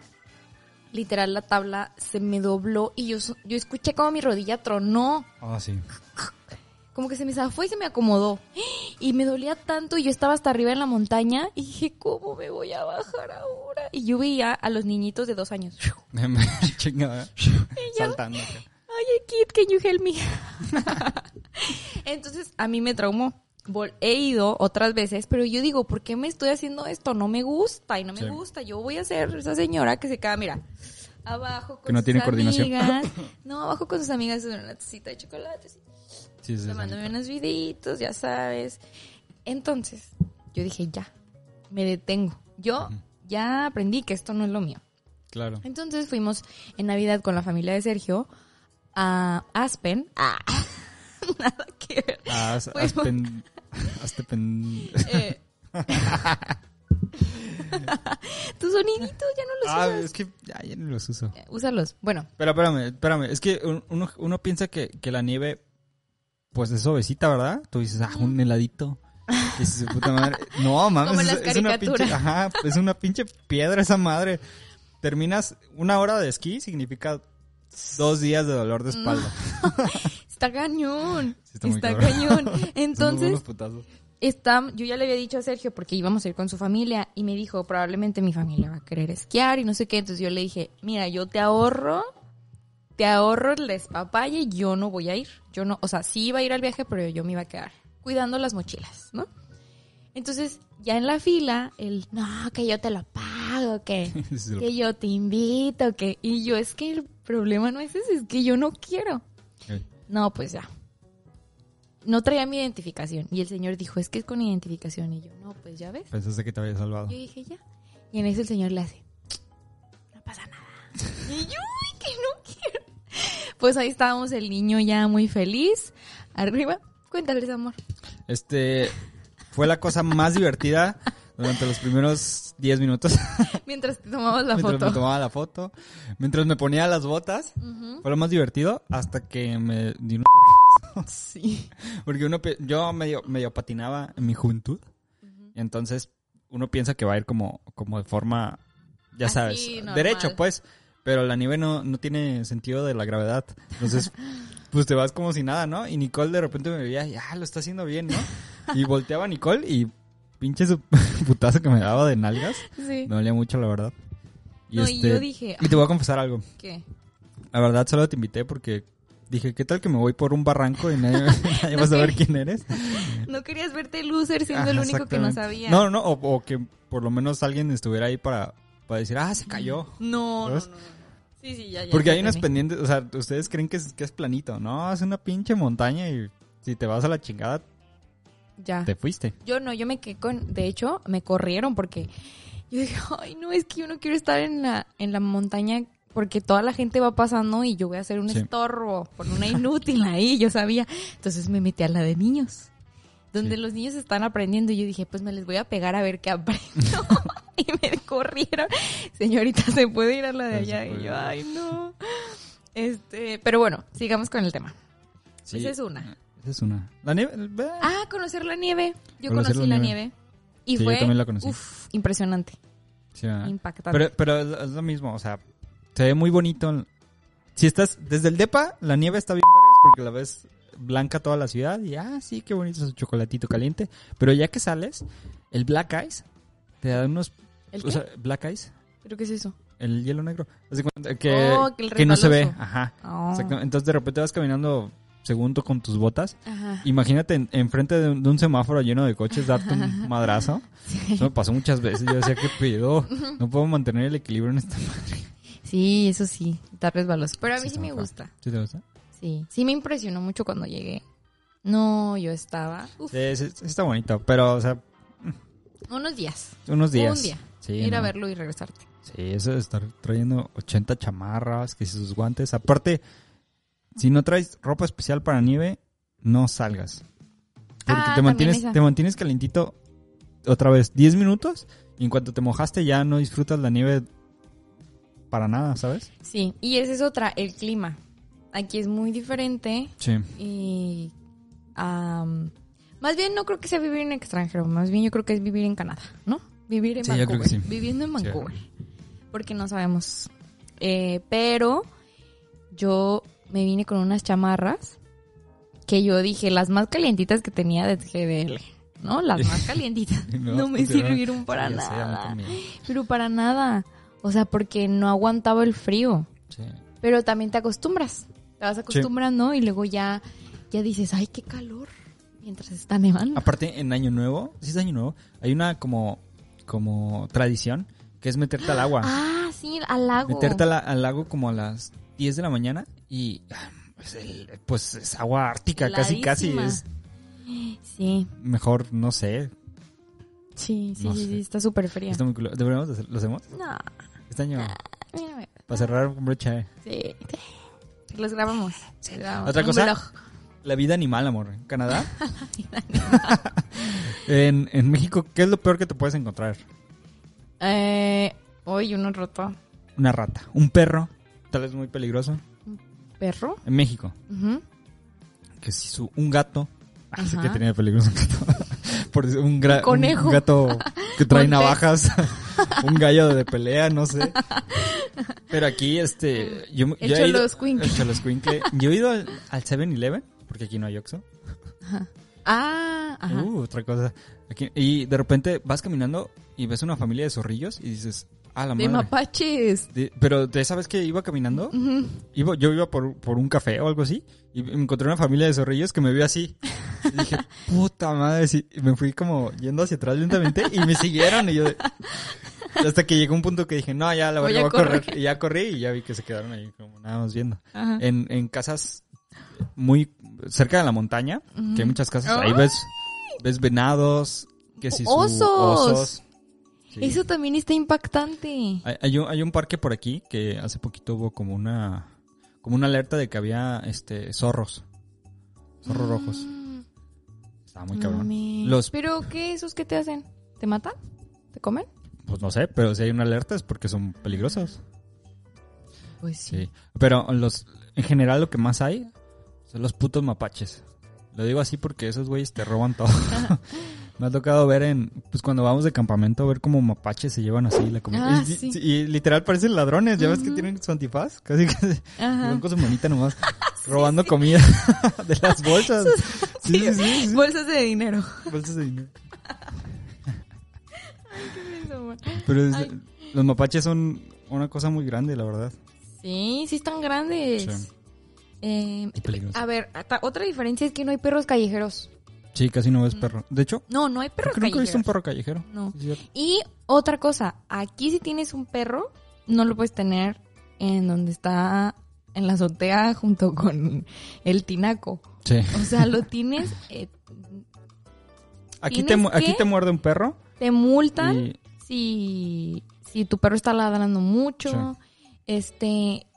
literal la tabla se me dobló y yo, yo escuché como mi rodilla tronó, Ah, sí. como que se me zafó y se me acomodó. Y me dolía tanto y yo estaba hasta arriba en la montaña y dije, ¿cómo me voy a bajar ahora? Y yo veía a los niñitos de dos años. Chingada. Saltando. Oye, kid, can you help me? Entonces, a mí me traumó. He ido otras veces, pero yo digo, ¿por qué me estoy haciendo esto? No me gusta y no me Sí. gusta. Yo voy a ser esa señora que se queda, mira, abajo con Que no sus tiene coordinación. amigas. No, abajo con sus amigas en una tacita de chocolate, así, Sí, sí, tomándome unos videitos, ya sabes. Entonces, yo dije, ya, me detengo. Yo ya aprendí que esto no es lo mío. Claro. Entonces fuimos en Navidad con la familia de Sergio a Aspen. Ah, nada que ver. Haz, haz Fuimos- pen- hazte pen- Eh. Tus soniditos ya no los Ah, usas. es que ya, ya no los uso. Eh, Úsalos. Bueno, Pero espérame, espérame. Es que un- uno, uno piensa que, que la nieve, pues es suavecita, ¿verdad? Tú dices, ah, un heladito. Que dices, puta madre. No, mames. Es, una pinche, ajá, es una pinche piedra esa madre. Terminas una hora de esquí, significa dos días de dolor de espalda. está cañón. Sí, está está cañón. Entonces, está, yo ya le había dicho a Sergio porque íbamos a ir con su familia y me dijo, probablemente mi familia va a querer esquiar y no sé qué. Entonces yo le dije, mira, yo te ahorro, te ahorro el despapalle, yo no voy a ir. Yo no, o sea, sí iba a ir al viaje, pero yo me iba a quedar cuidando las mochilas, ¿no? Entonces, ya en la fila, el, no, que yo te lo pago, que, que yo te invito, que, y yo es que el problema no es ese, es que yo no quiero. No, pues ya. No traía mi identificación. Y el señor dijo, es que es con identificación. Y yo, no, pues ya ves. Pensaste que te había salvado. Yo dije, ya. Y en eso el señor le hace, no pasa nada. Y yo, "Ay, que no quiero. Pues ahí estábamos el niño ya muy feliz. Arriba. Cuéntales, amor. Este, fue la cosa más divertida durante los primeros 10 minutos. Mientras te tomabas la mientras foto. me tomaba la foto. Mientras me ponía las botas. Fue lo más divertido hasta que me di unos Sí. Porque uno, yo medio, medio patinaba en mi juventud. Y entonces uno piensa que va a ir como, como de forma, ya Así, sabes, normal. derecho pues. Pero la nieve no, no tiene sentido de la gravedad. Entonces, pues te vas como si nada, ¿no? Y Nicole de repente me veía, ya, lo está haciendo bien, ¿no? Y volteaba a Nicole y pinche su putazo que me daba de nalgas. Sí. Me dolía mucho, la verdad. No, y yo dije, Y te voy a confesar algo. ¿qué? La verdad, solo te invité porque dije, ¿qué tal que me voy por un barranco y nadie, nadie va a saber quién eres? No querías verte loser siendo el Ajá, único que no sabía. No, no, o, o que por lo menos alguien estuviera ahí para, para decir, ah, se cayó. No, no, no, no. Sí, sí, ya, ya. Porque ya hay unas pendientes, o sea, ustedes creen que es, que es planito. No, es una pinche montaña y si te vas a la chingada, Ya. te fuiste. Yo no, yo me quedé con, de hecho, me corrieron porque yo dije, ay, no, es que yo no quiero estar en la, en la montaña porque toda la gente va pasando y yo voy a hacer un Sí. estorbo por una inútil ahí, yo sabía. Entonces me metí a la de niños, donde Sí. los niños están aprendiendo y yo dije, pues me les voy a pegar a ver qué aprendo. y me corrieron. Señorita, ¿se puede ir a la de allá? Y yo, ay, no. Este, pero bueno, sigamos con el tema. Sí. Esa es una. Esa es una. La nieve. ve. Ah, conocer la nieve. Yo Conocer conocí la la nieve. nieve. Y Sí, yo fue también la conocí. uf, impresionante, Sí, impactante. Pero, pero es, es lo mismo, o sea, se ve muy bonito. Si estás desde el depa, la nieve está bien vergas porque la ves blanca toda la ciudad y ah, sí, qué bonito su chocolatito caliente. Pero ya que sales, el Black Ice te da unos, ¿El o sea, Black Ice, ¿Pero qué es eso? el hielo negro, de cuenta que, Oh, que que no se ve, ajá. Oh. Entonces de repente vas caminando segundo con tus botas. Ajá. Imagínate en- enfrente de un, de un semáforo lleno de coches darte un madrazo. Eso me pasó muchas veces. Yo decía, ¿qué pedo? No puedo mantener el equilibrio en esta madre. Sí, eso sí, está resbaloso. Pero a mí Sí, sí, me gusta. ¿Sí te gusta? Sí, sí me impresionó mucho cuando llegué. No, yo estaba uf, Sí, sí, sí está bonito, pero, o sea, unos días. unos días. Un día. Sí, ir a verlo y regresarte. Sí, eso de estar trayendo 80 chamarras, que si sus guantes. Aparte, si no traes ropa especial para nieve, no salgas. Porque Ah, te mantienes, esa. te mantienes calentito otra vez 10 minutos y en cuanto te mojaste ya no disfrutas la nieve para nada, ¿sabes? Sí, y esa es otra, el clima. Aquí es muy diferente Sí. y... am, más bien no creo que sea vivir en extranjero, más bien yo creo que es vivir en Canadá, ¿no? Vivir en Sí, yo creo Vancouver. que sí. Viviendo en Sí. Vancouver. Porque no sabemos. Eh, pero yo me vine con unas chamarras que yo dije, las más calientitas que tenía de GDL, ¿no? Las más calientitas. no, me pusieron- sirvieron para Sí, nada. pero para nada. O sea, porque no aguantaba el frío. Sí. Pero también te acostumbras. Te vas acostumbrando y luego ya, ya dices, ay, qué calor. Mientras está nevando. Aparte, en Año Nuevo, si es Año Nuevo, hay una como, como tradición que es meterte al agua. Ah, sí, al lago. Meterte al, al lago como a las 10 de la mañana y ah, pues, el- pues es agua ártica, casi casi es Sí, mejor, no sé. sí, sí, No sí, sí, está súper fría. Está muy culo. ¿Deberíamos hacer- ¿Lo hacemos? No, Este año, mírame. para cerrar un broche. eh. Sí, sí. Los grabamos. Grabamos ¿Otra un cosa? La vida animal, amor. ¿En Canadá? en, en México, ¿qué es lo peor que te puedes encontrar? Eh, hoy uno roto. Una rata. Un perro, tal vez muy peligroso. ¿Perro? En México. Que si su, un gato. Ah, sé que tenía peligroso un gato. Por un, gra- Un conejo. un gato que trae navajas. un gallo de pelea, no sé. Pero aquí, este. Yo, El yo he ido-. El. Yo he ido al, al 7-Eleven, porque aquí no hay Oxxo. Ah, ajá. Uh, otra cosa. Aquí, y de repente vas caminando y ves una familia de zorrillos y dices, ah, la de madre. mapaches. De- pero ¿te sabes que iba caminando? Iba, yo iba por, por un café o algo así y me encontré una familia de zorrillos que me vio así. Y dije, puta madre. Y me fui como yendo hacia atrás lentamente y me siguieron y yo... de- Hasta que llegó un punto que dije, no, ya la Voy voy a a correr. correr. Y ya corrí y ya vi que se quedaron ahí como nada más viendo. Ajá. En, en casas muy cerca de la montaña, que hay muchas casas, ahí ves, ves venados, que si ¡Osos! osos. Sí. Eso también está impactante. Hay, hay un, hay un parque por aquí que hace poquito hubo como una como una alerta de que había este zorros. Zorros rojos. Mm, Estaba muy cabrón. Los ¿Pero qué esos que te hacen? ¿Te matan? ¿Te comen? pues no sé, pero si hay una alerta es porque son peligrosos. Pues Sí. Pero los en general lo que más hay son los putos mapaches. Lo digo así porque esos güeyes te roban todo. Me ha tocado ver en, pues cuando vamos de campamento, ver como mapaches se llevan así la comida. Ah, y, sí. y literal parecen ladrones, ya ves que tienen su antifaz, casi que van con su manita nomás, robando comida de las bolsas. Sí, sí. Bolsas de dinero. Bolsas de dinero. Pero es- Ay. los mapaches son una cosa muy grande, la verdad. Sí, sí están grandes. Eh, a ver, otra diferencia es que no hay perros callejeros. Sí, casi no ves perro. De hecho, No, no hay creo perros que nunca he visto un callejeros. perro callejero. No. Y otra cosa, aquí si tienes un perro, no lo puedes tener en donde está en la azotea junto con el tinaco. Sí. O sea, lo tienes, eh, Aquí te, ¿Tienes mu- aquí que? te muerde un perro. te multan Y, si, si tu perro está ladrando mucho. Este,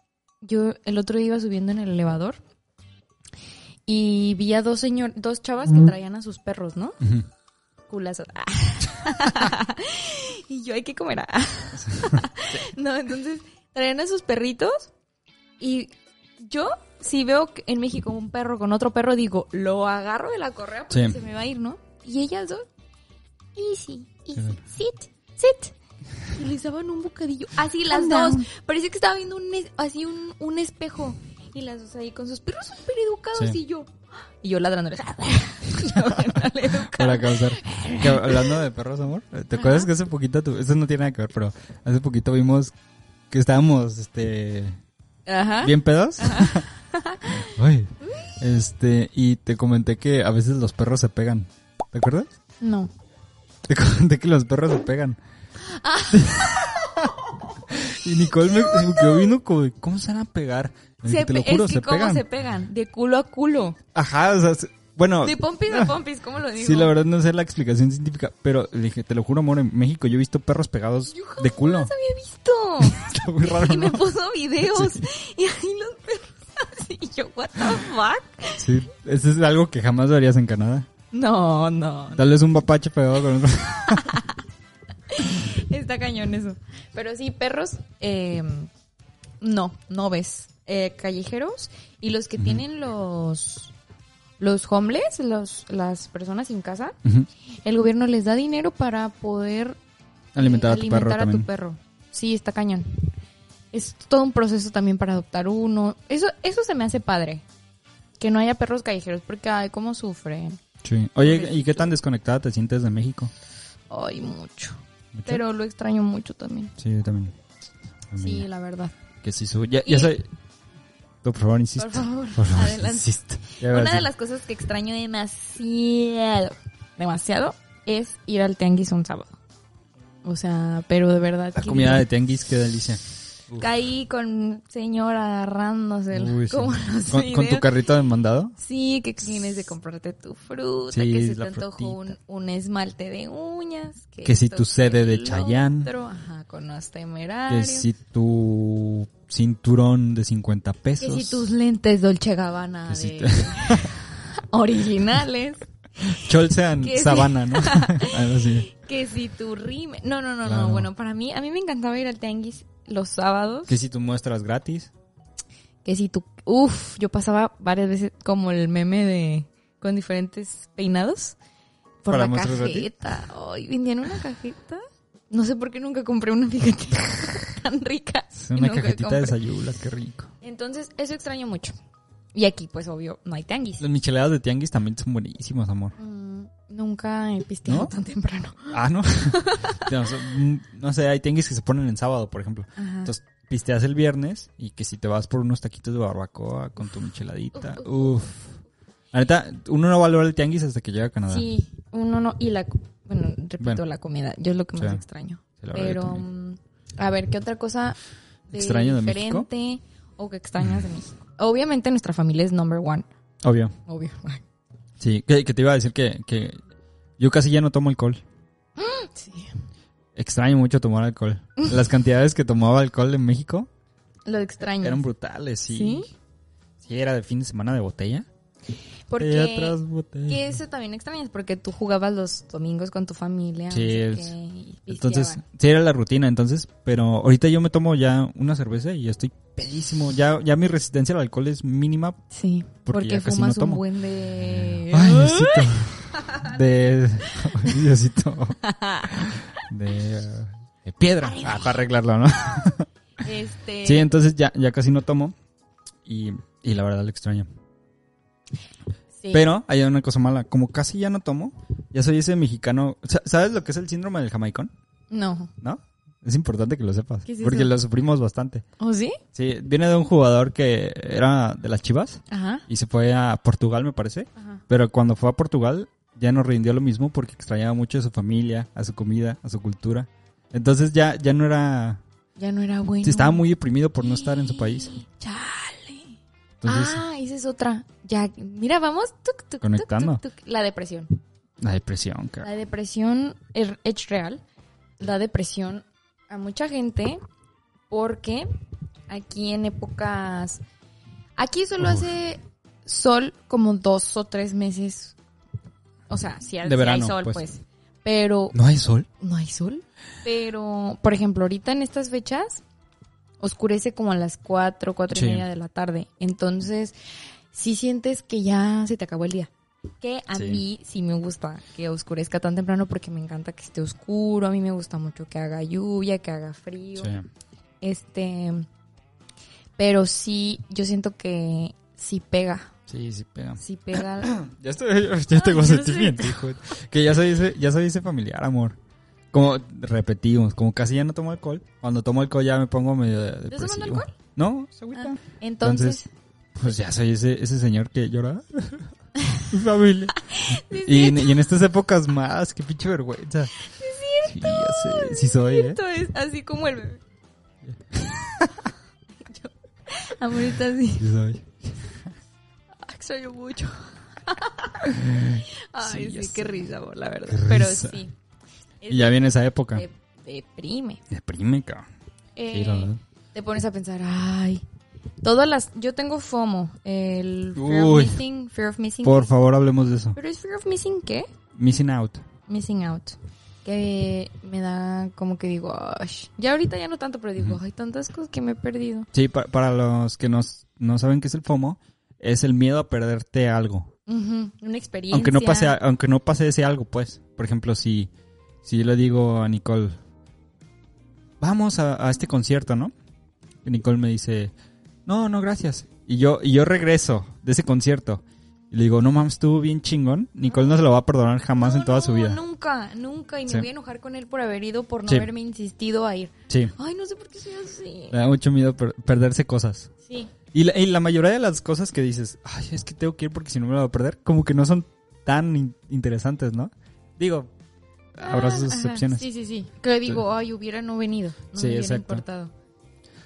yo el otro día iba subiendo en el elevador y vi a dos señor, dos chavas que traían a sus perros, ¿no? Ujú. Culazos. y yo hay que comer. no, entonces traían a sus perritos y yo si veo en México un perro con otro perro digo, lo agarro de la correa porque Sí. se me va a ir, ¿no? Y ellas dos, easy, easy, sit, sit. Y les daban un bocadillo. Así las dos. Parecía que estaba viendo un, así un, un espejo. Y las dos ahí con sus perros súper educados Sí. y yo. Y yo ladrando. Yo, Para causar. Que hablando de perros, amor, ¿te acuerdas que hace poquito, tu- esto no tiene nada que ver, pero hace poquito vimos que estábamos, este, Ajá. bien pedos? Este, y te comenté que a veces los perros se pegan. ¿Te acuerdas? No. Te comenté que los perros se pegan. y Nicole me, me quedó viendo como, ¿cómo se van a pegar? Se te lo juro, es que se ¿cómo pegan. se pegan? De culo a culo. Ajá, o sea, se- bueno, De pompis a pompis, ¿cómo lo digo? sí, la verdad no sé la explicación científica, pero le dije, te lo juro, amor, en México yo he visto perros pegados Yo jamás de culo. había visto. Está muy raro, y me ¿no? puso videos. Y ahí los perros. Y yo, ¿what the fuck? Sí, eso es algo que jamás verías en Canadá. No, no. Tal vez un papache pegado con otro. Está cañón eso. Pero sí, perros, eh, no, no ves. Eh, callejeros y los que tienen los los homeless, los, las personas sin casa, el gobierno les da dinero para poder Alimentar eh, a tu perro a tu también. perro. Sí, está cañón. Es todo un proceso también para adoptar uno. Eso, eso se me hace padre. Que no haya perros callejeros, porque ay, cómo sufren. Sí. Oye, ¿y qué tan desconectada te sientes de México? Ay, mucho. ¿Mucho? Pero lo extraño mucho también. Sí, yo también. Sí, la verdad. Que sí, su... Ya, ya sé... Por favor, insiste. Por favor, Por favor, adelante. a Una de las cosas que extraño demasiado, demasiado, es ir al tianguis un sábado. O sea, pero de verdad. La comida de tianguis, qué delicia. Caí con señora agarrándose Uy, sí. como los ¿Con, con tu carrito de mandado? Sí, que tienes de comprarte tu fruta, Sí, que se te antojó un, esmalte de uñas. Que, Que si tu sede que de Chayán. Ajá, con los Que temerarios. si tu cinturón de 50 pesos. Que si tus lentes Dolce Gabbana Que si de... te- originales. Cholsean Que si- sabana, ¿no? Así. Que si tu rime... No, no, no, Claro. no. Bueno, para mí, a mí me encantaba ir al tianguis los sábados. Que si tu muestras gratis. Que si tu... Uf, yo pasaba varias veces como el meme de... Con diferentes peinados. Por ¿Para la cajeta. Ay, vendían una cajeta. No sé por qué nunca compré una, fíjate. tan rica. Es una cajetita de sayula, qué rico. Entonces, eso extraño mucho. Y aquí, pues, obvio, no hay tianguis. Los micheladas de tianguis también son buenísimos, amor. Mm, nunca he pisteado ¿No? tan temprano. Ah, ¿no? no, sé, mm, no sé, hay tianguis que se ponen en sábado, por ejemplo. Ajá. Entonces, pisteas el viernes y que si te vas por unos taquitos de barbacoa con tu micheladita, uff. Neta, uno no valora el tianguis hasta que llega a Canadá. Sí, uno no. Y la. Bueno, repito, Bueno. la comida. Yo es lo que más Sí. extraño. Pero. mm, A ver, ¿qué otra cosa de ¿Extraño de México? diferente o que extrañas de México? Obviamente nuestra familia es number one. Obvio. Obvio. Sí, que, que te iba a decir que, que yo casi ya no tomo alcohol. Sí. Extraño mucho tomar alcohol. Las cantidades que tomaba alcohol en México Lo extraño. eran brutales, sí. ¿Sí? Sí, era de fin de semana de botella. Porque. Que eso también extrañas, porque tú jugabas los domingos con tu familia. Sí, no es- Entonces, sí era la rutina, entonces, pero ahorita yo me tomo ya una cerveza y ya estoy pedísimo. Ya, ya mi resistencia al alcohol es mínima. Sí, porque porque, ya casi fumas no un tomo. buen de... Ay, Diosito. De. Ay, Diosito. De. de piedra. Ah, para arreglarlo, ¿no? Este... Sí, entonces ya, ya casi no tomo. Y, y la verdad lo extraño. Sí. Pero hay una cosa mala. Como casi ya no tomo, ya soy ese mexicano. Sa- ¿Sabes lo que es el síndrome del jamaicón? No. ¿No? Es importante que lo sepas. ¿Qué es porque lo sufrimos bastante. ¿O sí? Sí, viene de un jugador que era de las Chivas Ajá. y se fue a Portugal, me parece. Ajá. Pero cuando fue a Portugal ya no rindió lo mismo porque extrañaba mucho a su familia, a su comida, a su cultura. Entonces ya, ya no era... ya no era bueno. Estaba muy deprimido por no estar en su país. Chale. Entonces, ah, esa es otra. Ya, mira, vamos. tuc, tuc, Conectando. tuc. La depresión. la depresión, La cara. depresión es, real. Da depresión a mucha gente porque aquí en épocas... Aquí solo Uf. hace sol como dos o tres meses. O sea, si hay, De verano, hay sol, pues. pues. Pero ¿No hay sol? no hay sol. Pero, por ejemplo, ahorita en estas fechas oscurece como a las cuatro, cuatro Sí. y media de la tarde. Entonces, sí sientes que ya se te acabó el día. Que a Sí. mí sí me gusta que oscurezca tan temprano porque me encanta que esté oscuro. A mí me gusta mucho que haga lluvia, que haga frío. Sí. Este, pero sí, yo siento que sí pega. Sí, sí pega. Sí pega. Ya estoy, ya tengo sentimiento, hijo. Que ya soy ese, ya soy ese familiar, amor. Como repetimos, como casi ya no tomo alcohol. Cuando tomo alcohol ya me pongo medio de- tomando depresivo. alcohol? No, es agüita. Ah, entonces, Pues ya soy ese, ese señor que llora. Mi familia. sí, Y, en- y en estas épocas más, qué pinche vergüenza. Sí, ya sé. Sí soy, ¿eh? Esto es así como el bebé. Yo, amorita, sí. Sí soy. Extraño mucho. Ay, Sí, sí, sé. qué risa, la verdad. Qué Pero risa. sí. Y ya viene esa época. De- deprime. Deprime, cabrón. Eh, la verdad. te pones a pensar, ay. Todas las. Yo tengo FOMO. El Fear Uy. of Missing. Fear of Missing. Por favor, hablemos de eso. ¿Pero es Fear of Missing qué? Missing out. Missing Out. Que me da como que digo, ay. Ya ahorita ya no tanto, pero digo, hay tantas cosas que me he perdido. Sí, pa- para los que nos, no saben qué es el FOMO, es el miedo a perderte algo. Ujú, Una experiencia. Aunque no pase, aunque no pase ese algo, pues. Por ejemplo, si, si yo le digo a Nicole, vamos a, a este concierto, ¿no? Y Nicole me dice, no, no, gracias. Y yo, y yo regreso de ese concierto. Y le digo, no mames, estuvo bien chingón. Nicole no se lo va a perdonar jamás No, en toda no, su vida. Nunca, nunca. Y me Sí. voy a enojar con él por haber ido, por no Sí. haberme insistido a ir. Sí, Ay, no sé por qué soy así. me da mucho miedo per- perderse cosas. Sí. Y la, y la mayoría de las cosas que dices, ay, es que tengo que ir porque si no me lo voy a perder, como que no son tan in- interesantes, ¿no? Digo, habrá sus excepciones. Sí, sí, sí. Que digo, ay, hubiera no venido. No Sí, me hubiera importado.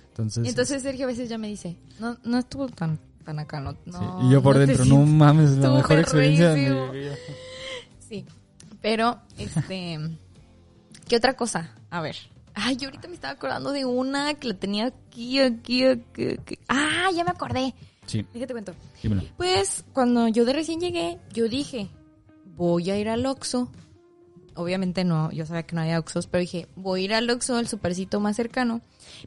Entonces, entonces Sergio a veces ya me dice, no, no estuvo tan, tan acá, no. sí. no y yo por no dentro, no sientes". mames, la Estuvo mejor experiencia de mi vida. Sí. Pero, este. ¿Qué otra cosa? A ver. Ay, yo ahorita me estaba acordando de una que la tenía aquí, aquí, aquí, aquí. Ah, ya me acordé. Sí, Déjate cuento. dímelo. Pues cuando yo de recién llegué, yo dije, voy a ir al Oxxo. Obviamente no, yo sabía que no había Oxxos, pero dije, voy a ir al Oxxo, el supercito más cercano.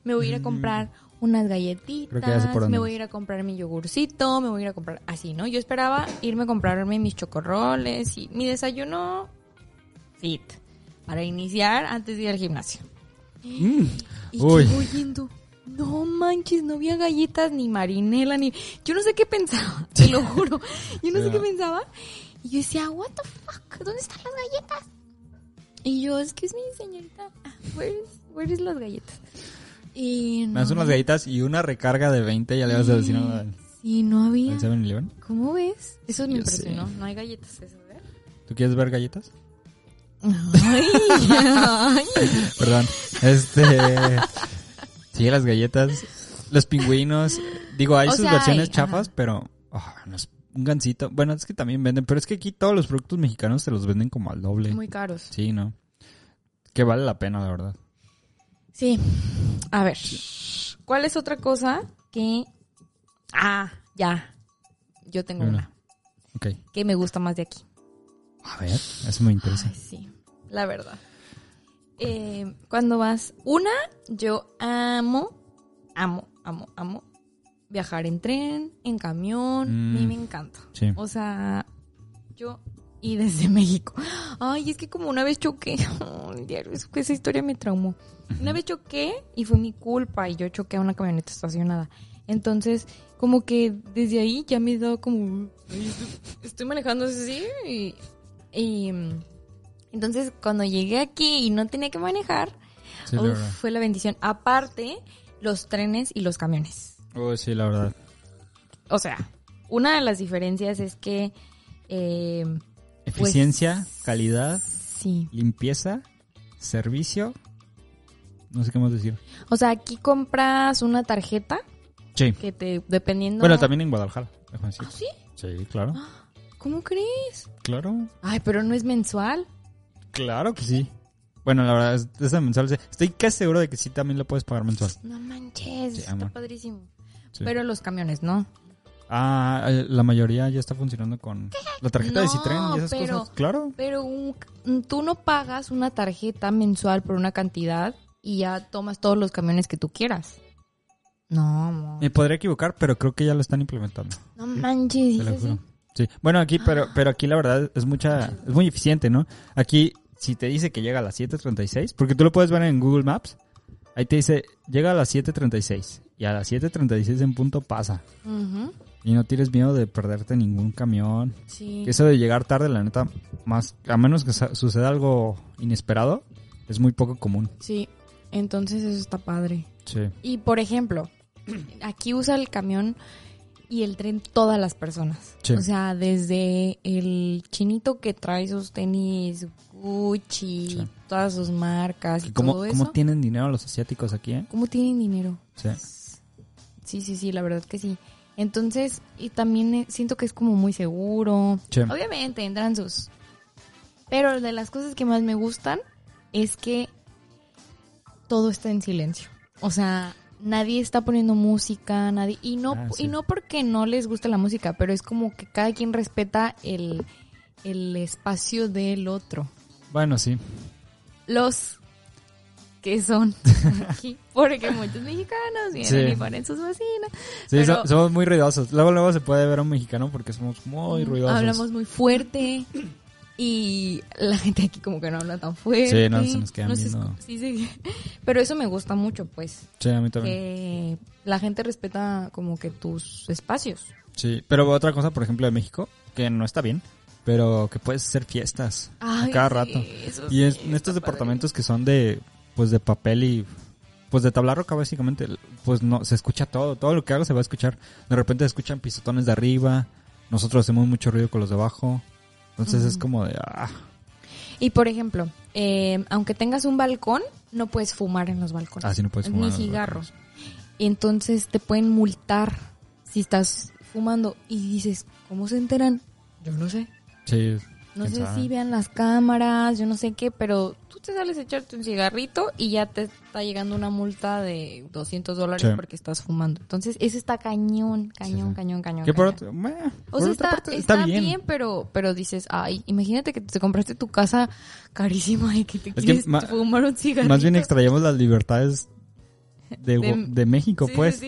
Me voy a ir a comprar unas galletitas, Mm. Me voy a ir a comprar mi yogurcito, me voy a ir a comprar así, ¿no? Yo esperaba irme a comprarme mis chocorroles y mi desayuno fit para iniciar antes de ir al gimnasio. Mm, Y Uy. que voy yendo. No manches, no había galletas ni marinela ni. Yo no sé qué pensaba, te lo juro. Yo no sé qué pensaba. Y yo decía, ¿What the fuck? ¿Dónde están las galletas? Y yo, es que es mi señorita. Where is, where is las galletas? Y Me das no, unas galletas y una recarga de 20 ya le vas a decir al Sí, no había. 7-Eleven. ¿Cómo ves? Eso me Yo sé. impresionó. No hay galletas, ¿eso, ¿verdad? ¿Tú quieres ver galletas? Ay, ay. Perdón. Este. Sí, las galletas. Los pingüinos. Digo, hay O sus sea, versiones hay, chafas, ajá. pero. ah, no es- un gansito. Bueno, es que también venden. Pero es que aquí todos los productos mexicanos te los venden como al doble. Muy caros. Sí, ¿no? Que vale la pena, la verdad. Sí. A ver. ¿Cuál es otra cosa que... Ah, ya. Yo tengo Una. una Ok. que me gusta más de aquí. A ver, eso me interesa. Ay, sí, la verdad. Eh, cuando vas... Una, yo amo, amo, amo, amo viajar en tren, en camión. A mí Mm. me encanta. Sí. O sea, yo... Y desde México. Ay, es que como una vez choqué. Diario, esa historia me traumó. Una vez choqué y fue mi culpa y yo choqué a una camioneta estacionada. Entonces, como que desde ahí ya me he dado como... "Ay, estoy- manejando así y... y, mm, entonces, cuando llegué aquí y no tenía que manejar, Sí, uf, fue la bendición. Aparte, los trenes y los camiones. Oh, sí, la verdad. O sea, una de las diferencias es que... eh, Eficiencia, Pues- calidad, sí. limpieza, servicio. No sé qué más decir. O sea, aquí compras una tarjeta Sí. que te, dependiendo... Bueno, también en Guadalajara. ¿Ah, sí? Sí, claro. ¿Cómo crees? Claro. Ay, pero no es mensual. Claro que sí. Bueno, la verdad, es, mensual. Estoy casi seguro de que sí también lo puedes pagar mensual. No manches, Sí, está padrísimo. Sí. Pero los camiones, ¿no? Ah, eh, la mayoría ya está funcionando con la tarjeta de Citren y esas pero- cosas. Claro. Pero un- tú no pagas una tarjeta mensual por una cantidad y ya tomas todos los camiones que tú quieras. No, amor. Me podría equivocar, pero creo que ya lo están implementando. No manches, Te lo dices juro. así. Sí. Bueno, aquí, pero, pero aquí la verdad es mucha, es muy eficiente, ¿no? Aquí, si te dice que llega a las 7.36, porque tú lo puedes ver en Google Maps, ahí te dice, llega a las 7.36. Y a las 7.36 en punto pasa. Y no tienes miedo de perderte ningún camión. Sí. Eso de llegar tarde, la neta, más, a menos que suceda algo inesperado, es muy poco común. Sí. Entonces eso está padre. Sí. Y por ejemplo, aquí usa el camión y el tren todas las personas. Sí. O sea, desde el chinito que trae sus tenis Gucci, Sí. todas sus marcas y ¿Y ¿Cómo, todo cómo eso. tienen dinero los asiáticos aquí, eh? ¿Cómo tienen dinero? Sí. Sí, sí, sí, la verdad que sí. Entonces, y también eh, siento que es como muy seguro. Sí. Obviamente entran sus... Pero de las cosas que más me gustan es que todo está en silencio. O sea, nadie está poniendo música, nadie... Y no, Ah, sí. y no porque no les guste la música, pero es como que cada quien respeta el, el espacio del otro. Bueno, sí. Los que son aquí, porque muchos mexicanos vienen Sí. y ponen sus bocinas. Sí, Pero- so- somos muy ruidosos. Luego, luego se puede ver a un mexicano porque somos muy ruidosos. Hablamos muy fuerte y la gente aquí como que no habla tan fuerte. Sí, no, se nos quedan se viendo. sí, sí. Pero eso me gusta mucho, pues, Sí, a mí también. que la gente respeta como que tus espacios. Sí, pero otra cosa, por ejemplo, de México, que no está bien, pero que puedes hacer fiestas a cada sí, rato. Y es, en estos departamentos que son de, pues, de papel y, pues, de tabla roca, básicamente, pues, no, se escucha todo. Todo lo que hago se va a escuchar. De repente se escuchan pisotones de arriba. Nosotros hacemos mucho ruido con los de abajo. Entonces es como de, ah, Y por ejemplo, eh, aunque tengas un balcón, no puedes fumar en los balcones. Ah, sí, no puedes fumar Ni cigarros. Entonces te pueden multar si estás fumando y dices, ¿cómo se enteran? Yo no sé. sí. No sé sabe. si vean las cámaras, yo no sé qué, pero te sales a echarte un cigarrito y ya te está llegando una multa de 200 dólares Sí. porque estás fumando. Entonces, eso está cañón, cañón, Sí. cañón, cañón. Que por, cañón. otro- meh, O por sea, otra está, parte, está bien, pero, pero dices, ay, imagínate que te compraste tu casa carísima y que te que quieres ma- fumar un cigarrito. Más bien extrañamos las libertades de, De- de México, Sí, pues.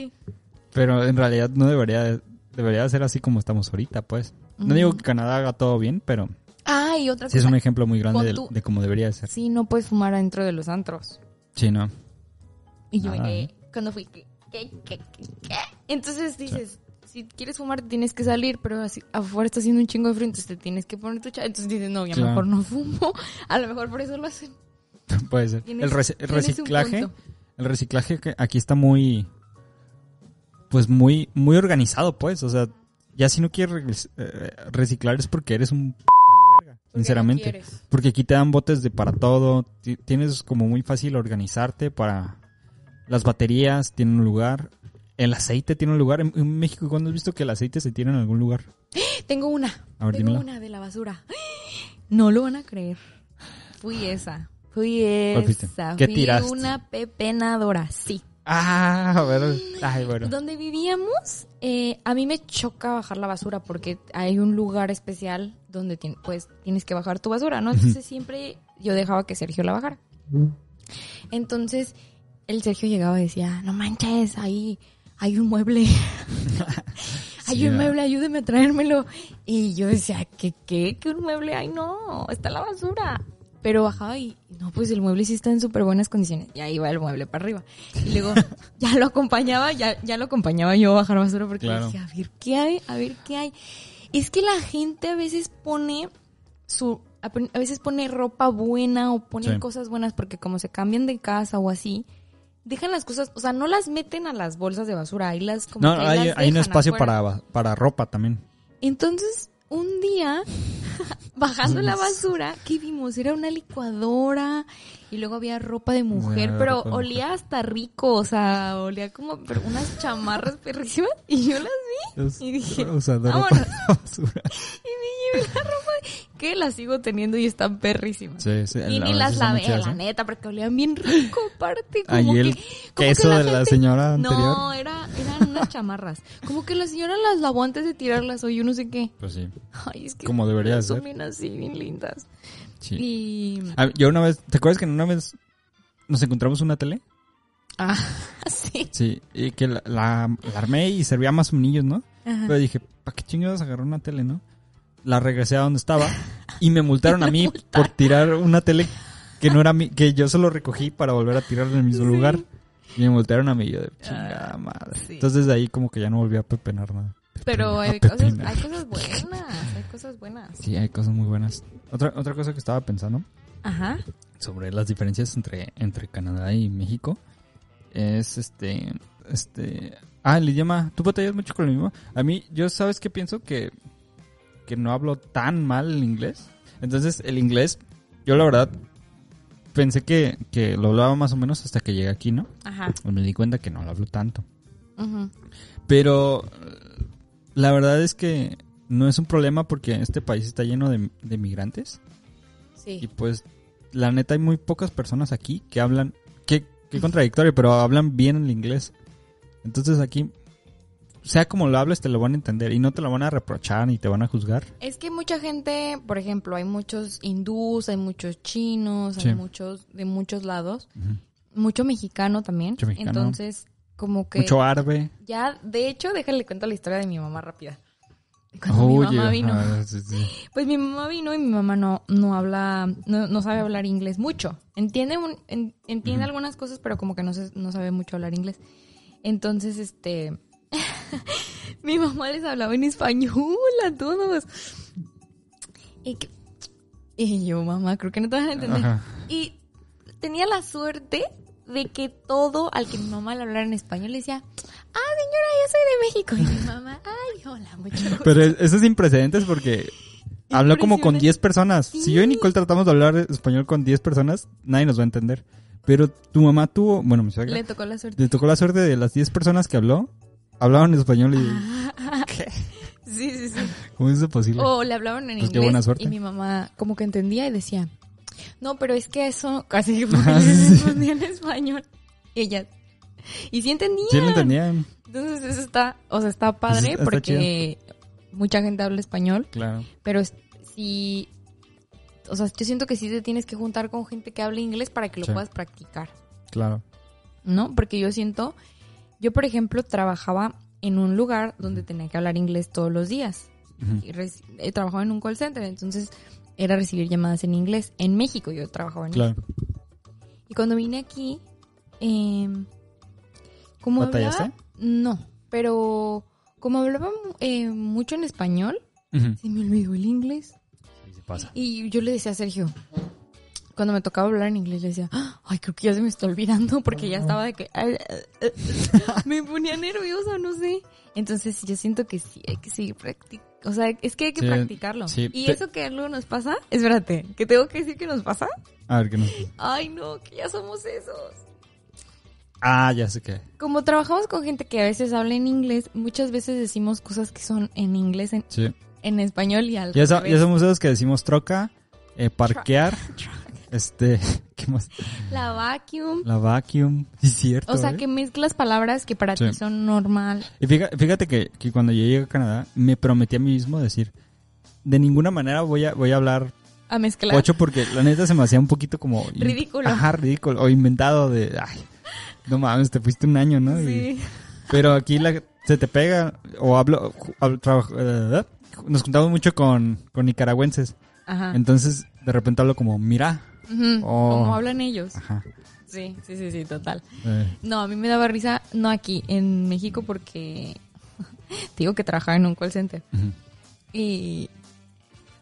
Pero en realidad no debería de- debería de ser así como estamos ahorita, pues. No digo que Canadá haga todo bien, pero Ah, y otra sí es cosa. un ejemplo muy grande de, tú- de cómo debería de ser. Sí, no puedes fumar adentro de los antros. Sí, ¿no? Y yo quedé, ¿eh? cuando fui, ¿qué, qué, qué, qué? Entonces dices, si quieres fumar tienes que salir, pero así, afuera está haciendo un chingo de frío, entonces te tienes que poner tu cha- Entonces dices, no, ya Claro. mejor no fumo. A lo mejor por eso lo hacen. Puede ser. El, reciclaje, el reciclaje que aquí está muy, pues muy, muy organizado, pues. O sea, ya si no quieres re- eh, reciclar es porque eres un p- no sinceramente. Porque aquí te dan botes de para todo. ti- Tienes como muy fácil organizarte para las baterías tienen un lugar. El aceite tiene un lugar. En, en México, ¿cuándo has visto que el aceite se tiene en algún lugar? Tengo una. A ver, Tengo dímela. una de la basura. No lo van a creer. Fui esa. Fui esa. ¿Qué Fui tiraste? una pepenadora, sí. Ah, a ver. Ay, bueno. Donde vivíamos, eh, a mí me choca bajar la basura porque hay un lugar especial donde tien- pues tienes que bajar tu basura, ¿no? Entonces siempre yo dejaba que Sergio la bajara. Entonces el Sergio llegaba y decía, no manches, ahí hay un mueble. hay Sí, un mueble, ayúdeme a traérmelo. Y yo decía, ¿qué qué? ¿Qué un mueble? Ay, no, está la basura. Pero bajaba y, no, pues el mueble sí está en súper buenas condiciones. Y ahí va el mueble para arriba. Y luego ya lo acompañaba, ya, ya lo acompañaba yo a bajar basura porque Claro. dije, a ver qué hay, a ver qué hay. Es que la gente a veces pone su, a veces pone ropa buena o ponen Sí. cosas buenas porque como se cambian de casa o así, dejan las cosas, o sea, no las meten a las bolsas de basura, ahí las como No, que ahí hay, las hay un espacio afuera. para, para ropa también. Entonces, un día bajando la basura, ¿qué vimos? Era una licuadora y luego había ropa de mujer, pero olía hasta rico, o sea, olía como pero unas chamarras perrísimas y yo las vi y dije, o sea, de ropa de la basura. y me llevé la ropa que las sigo teniendo y están perrísimas. Sí, sí, Y la ni las lavé, la ¿eh? neta, porque olían bien rico, aparte. Como que, el como que queso de la señora anterior. No, era, eran unas chamarras. Como que la señora las lavó antes de tirarlas o yo no sé qué. Pues sí. Ay, es que Como debería ser. Así, bien lindas. sí. Y... Ah, Yo una vez, ¿te acuerdas que una vez nos encontramos una tele? Ah, sí. Sí, y que la, la, la armé y servía más niños, ¿no? Ajá. Pero dije, ¿para qué chingados agarré una tele, no? La regresé a donde estaba y me multaron a mí por tirar una tele que no era mi, que yo solo recogí para volver a tirar en el mismo lugar. Y me multaron a mí, yo de chingada Ah, madre. sí. Entonces de ahí como que ya no volví a pepenar nada. Pero hay cosas, hay cosas buenas, cosas buenas. Sí, hay cosas muy buenas. Otra, otra cosa que estaba pensando Ajá. sobre las diferencias entre, entre Canadá y México es este este ah el idioma tú batallas mucho con el idioma a mí yo sabes qué pienso que que no hablo tan mal el inglés entonces el inglés yo la verdad pensé que, que lo hablaba más o menos hasta que llegué aquí no Ajá. Y me di cuenta que no lo hablo tanto Ujú. pero la verdad es que no es un problema porque este país está lleno de, de migrantes y Sí. pues, la neta, hay muy pocas personas aquí que hablan. Qué, qué contradictorio, pero hablan bien el inglés. Entonces aquí, sea como lo hables, te lo van a entender y no te lo van a reprochar ni te van a juzgar. Es que mucha gente, por ejemplo, hay muchos hindús, hay muchos chinos, Sí. hay muchos de muchos lados, mucho mexicano también. Mucho mexicano. Entonces, como que Mucho árabe. ya, de hecho, déjale cuento la historia de mi mamá rápida. Cuando mi mamá vino, ajá, sí, sí. pues mi mamá vino y mi mamá no, no habla, no, no sabe hablar inglés mucho. Entiende un- en- entiende algunas cosas, pero como que no, se- no sabe mucho hablar inglés. Entonces, este, mi mamá les hablaba en español a todos. Y, que- y yo, mamá, creo que no te vas a entender. Ajá. Y tenía la suerte de que todo al que mi mamá le hablara en español le decía, ah, señora, yo soy de México. Y mi mamá, ay, hola, mucho gusto. Pero es- eso es sin precedentes porque habla como con Impresionante. 10 personas. Si yo y. Nicole tratamos de hablar español con 10 personas, nadie nos va a entender. Pero tu mamá tuvo, bueno, mi suegra, Le tocó la suerte. le tocó la suerte de las 10 personas que habló, hablaban español y... Ah. Sí, sí, sí. ¿Cómo es eso posible? O le hablaban en Pues qué inglés buena suerte. y mi mamá como que entendía y decía, no, pero es que eso casi que Ah, sí. en español. Y ella, y sí entendía. Sí lo entendían, Entonces eso está, o sea, está padre está porque mucha gente habla español, claro. pero sí, o sea, yo siento que sí te tienes que juntar con gente que hable inglés para que lo Sí. puedas practicar, Claro. ¿no? Porque yo siento, yo por ejemplo trabajaba en un lugar donde tenía que hablar inglés todos los días. Ujú. Y reci- he trabajado en un call center, entonces era recibir llamadas en inglés. En México yo trabajaba en Claro. Y cuando vine aquí, eh, como hablaba, no, pero como hablaba eh, mucho en español, se me olvidó el inglés. Sí, sí pasa. Y yo le decía a Sergio, cuando me tocaba hablar en inglés, le decía, "Ah, ay, creo que ya se me está olvidando porque ya estaba de que ay, eh, eh, me ponía nerviosa, no sé. Entonces yo siento que sí, hay que seguir practicando. O sea, es que hay que Sí, practicarlo. sí. Y Te- eso que luego nos pasa, espérate, que tengo que decir que nos pasa. A ver, ¿qué nos... Ay, no, que ya somos esos. Ah, ya sé qué. Como trabajamos con gente que a veces habla en inglés, muchas veces decimos cosas que son en inglés, en, Sí. en español y al Ya, so- ya somos esos que decimos troca, eh, parquear, este, ¿qué más? La vacuum. La vacuum. Sí, cierto. O sea, ¿eh? que mezclas palabras que para Sí. ti son normal. Y fíjate, fíjate que, que cuando yo llegué a Canadá, me prometí a mí mismo decir, de ninguna manera voy a, voy a hablar A mezclar. ocho porque la neta se me hacía un poquito como... Ridículo. Ajá, ridículo. O inventado de, ay, no mames, te fuiste un año, ¿no? Y- Sí. Pero aquí la, se te pega, o hablo, hablo- trabajo, eh, nos juntamos mucho con, con nicaragüenses. Ajá. Entonces, de repente hablo como, mira. Oh. Como hablan ellos. Ajá. Sí, sí, sí, sí, total. Eh, No, a mí me daba risa, no aquí, en México, porque te digo que trabajaba en un call center. ujú. Y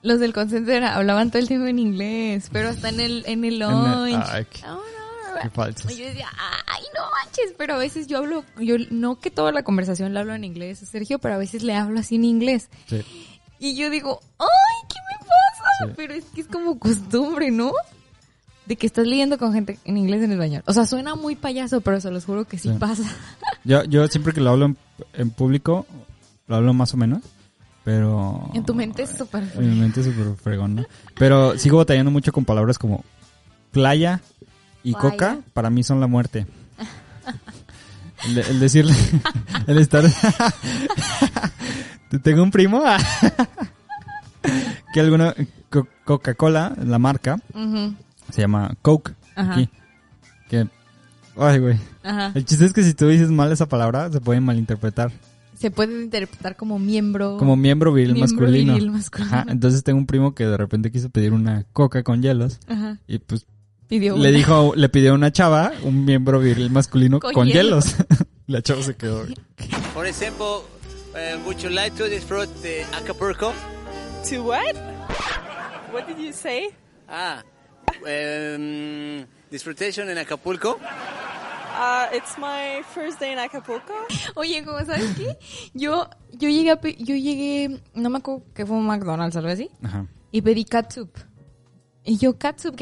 los del call center hablaban todo el tiempo en inglés, pero hasta en el, en el En el- lunch. Ah. Y yo decía, ay, no manches, pero a veces yo hablo, yo no que toda la conversación la hablo en inglés, Sergio, pero a veces le hablo así en inglés. Sí. Y yo digo, ay, ¿qué me pasa? Sí. Pero es que es como costumbre, ¿no? De que estás leyendo con gente en inglés en el baño. O sea, suena muy payaso, pero se los juro que sí, Sí. pasa. Yo, yo siempre que lo hablo en, en público, lo hablo más o menos, pero... En tu mente es súper... En mi mente es súper fregón, ¿no? Pero sigo batallando mucho con palabras como playa y coca, para mí son la muerte. El, el decirle, el estar... Te Tengo un primo que alguna Co- Coca-Cola, la marca, se llama Coke. Ajá. Aquí. Que, ay, güey. Ajá. El chiste es que si tú dices mal esa palabra, se puede malinterpretar. Se puede interpretar como miembro. Como miembro viril Miembro masculino. viril masculino. Ajá, entonces tengo un primo que de repente quiso pedir una coca con hielos Ajá. y pues Pidió le una. dijo, le pidió a una chava un miembro viril masculino Con con, hielos. hielos. La chava se quedó. For example, uh, would you like to disfrute the Acapulco? To what? What did you say? Ah, um, disfrutation in Acapulco? Uh, it's my first day in Acapulco. Oye, ¿cómo sabes qué? Yo, yo llegué a yo llegué, no me acuerdo que fue un McDonald's, algo así, Ajá. y pedí catsup. Y yo, have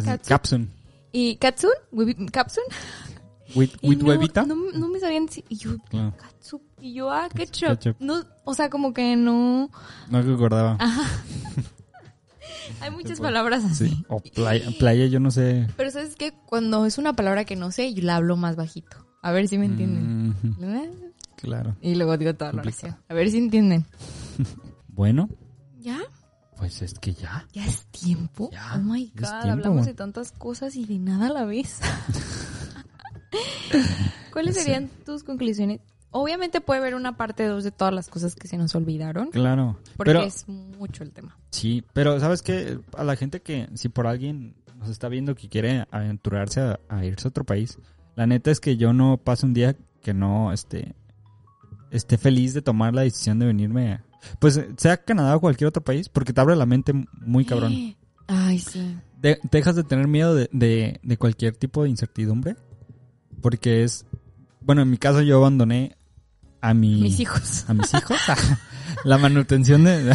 Es catsup? Capsun. y Huevi- capsun. With, no, huevita. No, no me sabían si, y yo, Claro. catsup, y yo, ah, ketchup. ketchup. No, o sea, como que no, No me acordaba. hay muchas palabras así. Sí. O playa, playa, yo no sé. Pero sabes que cuando es una palabra que no sé, yo la hablo más bajito. A ver si me entienden. Mm, claro. Y luego digo toda la oración. A ver si entienden. Bueno, ¿Ya? Pues es que ya. ¿Ya es tiempo? Ya, oh my god, tiempo, hablamos de tantas cosas y de nada a la vez. ¿Cuáles serían tus conclusiones? Obviamente puede haber una parte 2 de todas las cosas que se nos olvidaron, Claro. porque Pero, es mucho el tema. Sí, pero ¿sabes qué? A la gente que, si por alguien nos está viendo que quiere aventurarse a, a irse a otro país, la neta es que yo no paso un día que no esté, esté feliz de tomar la decisión de venirme, a- pues sea Canadá o cualquier otro país, porque te abre la mente muy cabrón. Ay, sí. De- dejas de tener miedo de, de, de cualquier tipo de incertidumbre, porque es, bueno, en mi caso yo abandoné a mi... Mis hijos. A mis hijos. la manutención de...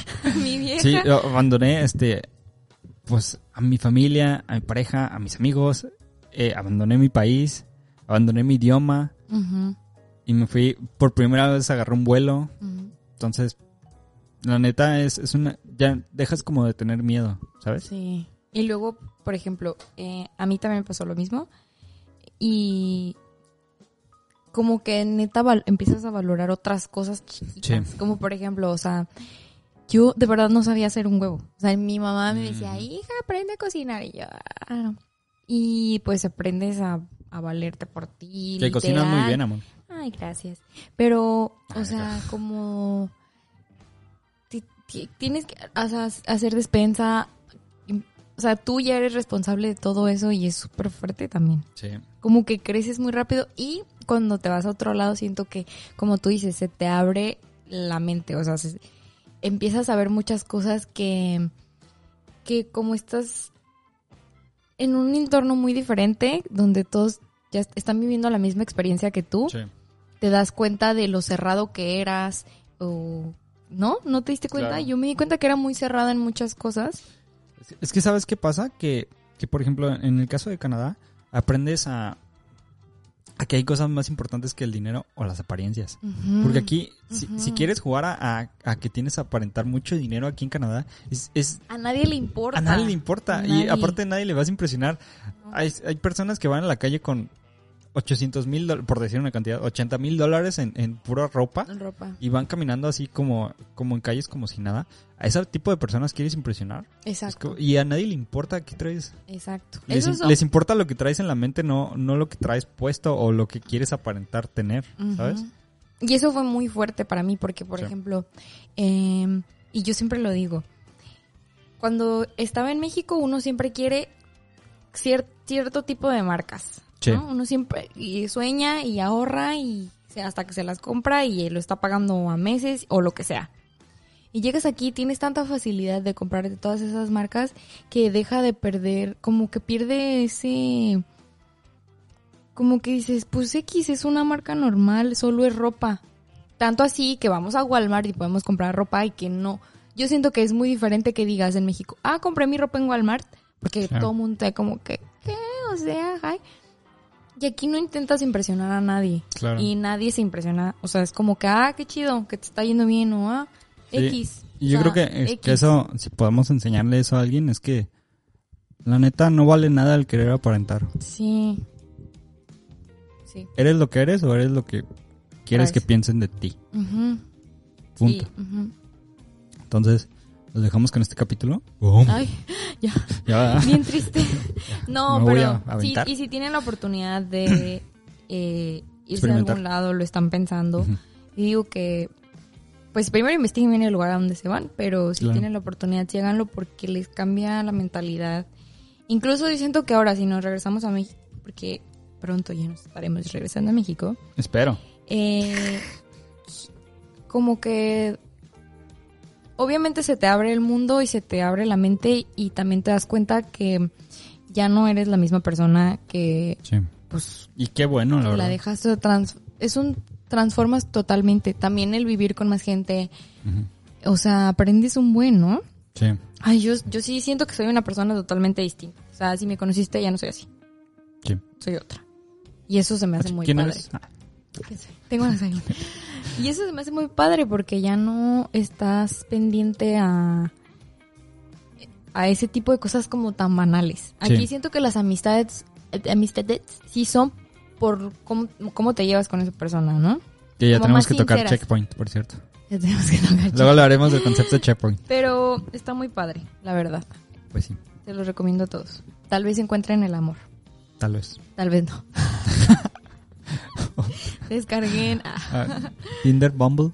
Mi vieja. Sí, yo abandoné este pues a mi familia, a mi pareja, a mis amigos, eh, abandoné mi país, abandoné mi idioma y me fui por primera vez agarré un vuelo. ujú. Entonces, la neta es, es una ya dejas como de tener miedo, ¿sabes? Sí. Y luego, por ejemplo, eh, a mí también me pasó lo mismo. Y como que neta empiezas a valorar otras cosas chiquitas. Sí. Como por ejemplo, o sea, yo de verdad no sabía hacer un huevo. O sea, mi mamá me decía, Mm. hija, aprende a cocinar. Y yo, "Ah, no". Y pues aprendes a, a valerte por ti. Que cocinas muy bien, amor. Ay, gracias. Pero, o sea, como ti- ti- tienes que hacer despensa. O sea, tú ya eres responsable de todo eso y es súper fuerte también. Sí. Como que creces muy rápido y cuando te vas a otro lado siento que, como tú dices, se te abre la mente. O sea, se- empiezas a ver muchas cosas que, que como estás en un entorno muy diferente, donde todos ya est- están viviendo la misma experiencia que tú, Sí. te das cuenta de lo cerrado que eras o no, no te diste cuenta. Claro. Yo me di cuenta que era muy cerrada en muchas cosas. Es- Es que sabes qué pasa que que por ejemplo en el caso de Canadá aprendes a a que hay cosas más importantes que el dinero o las apariencias. Porque aquí, si, quieres jugar a, a- a que tienes que aparentar mucho dinero aquí en Canadá, es, es- a nadie le importa. a nadie le importa. A Y aparte nadie le vas a impresionar. Hay, hay personas que van a la calle con 800 mil, por decir una cantidad, 80 mil dólares en, en pura ropa ropa. y van caminando así como, como en calles como si nada. A ese tipo de personas quieres impresionar. Es Exacto. y a nadie le importa qué traes. Exacto. Les, son- les importa lo que traes en la mente, no, no lo que traes puesto o lo que quieres aparentar tener, ¿sabes? Y eso fue muy fuerte para mí porque, por Sí. ejemplo, eh, y yo siempre lo digo, cuando estaba en México uno siempre quiere cier- cierto tipo de marcas. Sí. ¿no? Uno siempre y sueña y ahorra y hasta que se las compra y lo está pagando a meses o lo que sea. Y llegas aquí y tienes tanta facilidad de comprar de todas esas marcas que deja de perder, como que pierde ese... Como que dices, pues X es una marca normal, solo es ropa. Tanto así que vamos a Walmart y podemos comprar ropa y que no... yo siento que es muy diferente que digas en México, ah, compré mi ropa en Walmart, porque Claro. todo el mundo está como que, ¿qué? O sea, ay. Y aquí no intentas impresionar a nadie. Claro. Y nadie se impresiona. O sea, es como que, ah, qué chido, que te está yendo bien, o ah, Sí. X. Y O yo sea, creo que, X. que eso, si podemos enseñarle eso a alguien, es que la neta no vale nada el querer aparentar. Sí. Sí. ¿Eres lo que eres o eres lo que quieres que piensen de ti? Ujú. Punto. Sí. Entonces, los dejamos con este capítulo. Ay, ya. Ya. Bien triste. No, Me voy pero a sí, aventar. y si tienen la oportunidad de eh, irse a algún lado, lo están pensando, y digo que, pues primero investiguen bien el lugar a donde se van, pero si Claro. tienen la oportunidad, sí háganlo porque les cambia la mentalidad. Incluso yo siento que ahora, si nos regresamos a México, porque pronto ya nos estaremos regresando a México, Espero. eh, como que obviamente se te abre el mundo y se te abre la mente y también te das cuenta que ya no eres la misma persona que Sí. pues Y qué bueno, la la verdad. dejaste trans es un transformas totalmente también el vivir con más gente o sea aprendes un buen no Sí. ay yo yo sí siento que soy una persona totalmente distinta o sea si me conociste ya no soy así Sí. soy otra y eso se me hace muy ¿Quién padre eres? Ah. Tengo. Y eso se me hace muy padre porque ya no estás pendiente a a ese tipo de cosas como tan banales. Aquí Sí. siento que las amistades amistades sí son por cómo, cómo te llevas con esa persona, ¿no? que ya Como tenemos que tocar checkpoint, por cierto. Ya tenemos que tocar Luego hablaremos del concepto de checkpoint. Pero está muy padre, la verdad. Pues sí, Te lo recomiendo a todos. Tal vez encuentren el amor. tal vez. Tal vez no. Descarguen. ah. Tinder, Bumble.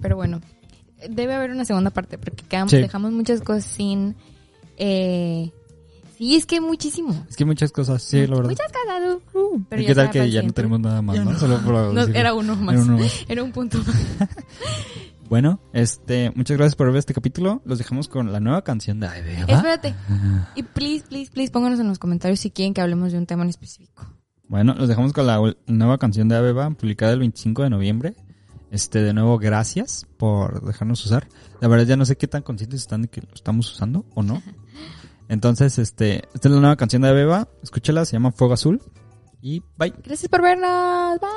Pero bueno, debe haber una segunda parte porque quedamos, Sí. dejamos muchas cosas sin... Eh, sí, es que muchísimo. Es que muchas cosas, sí, la verdad. Muchas cosas. uh, pero ¿Y ya qué tal que ya no tenemos nada más, no? no. Solo por No, decirlo. era uno más. Era uno más. Era un punto más. Bueno, este, muchas gracias por ver este capítulo. Los dejamos con la nueva canción de. ¿va? Espérate. Y please, please, please, pónganos en los comentarios si quieren que hablemos de un tema en específico. Bueno, los dejamos con la nueva canción de Abeba, publicada el 25 de noviembre. Este, de nuevo, gracias por dejarnos usar. La verdad ya no sé qué tan conscientes están de que lo estamos usando o no. Entonces, este, esta es la nueva canción de Abeba. Escúchala, se llama Fuego Azul. Y bye. Gracias por vernos. Bye.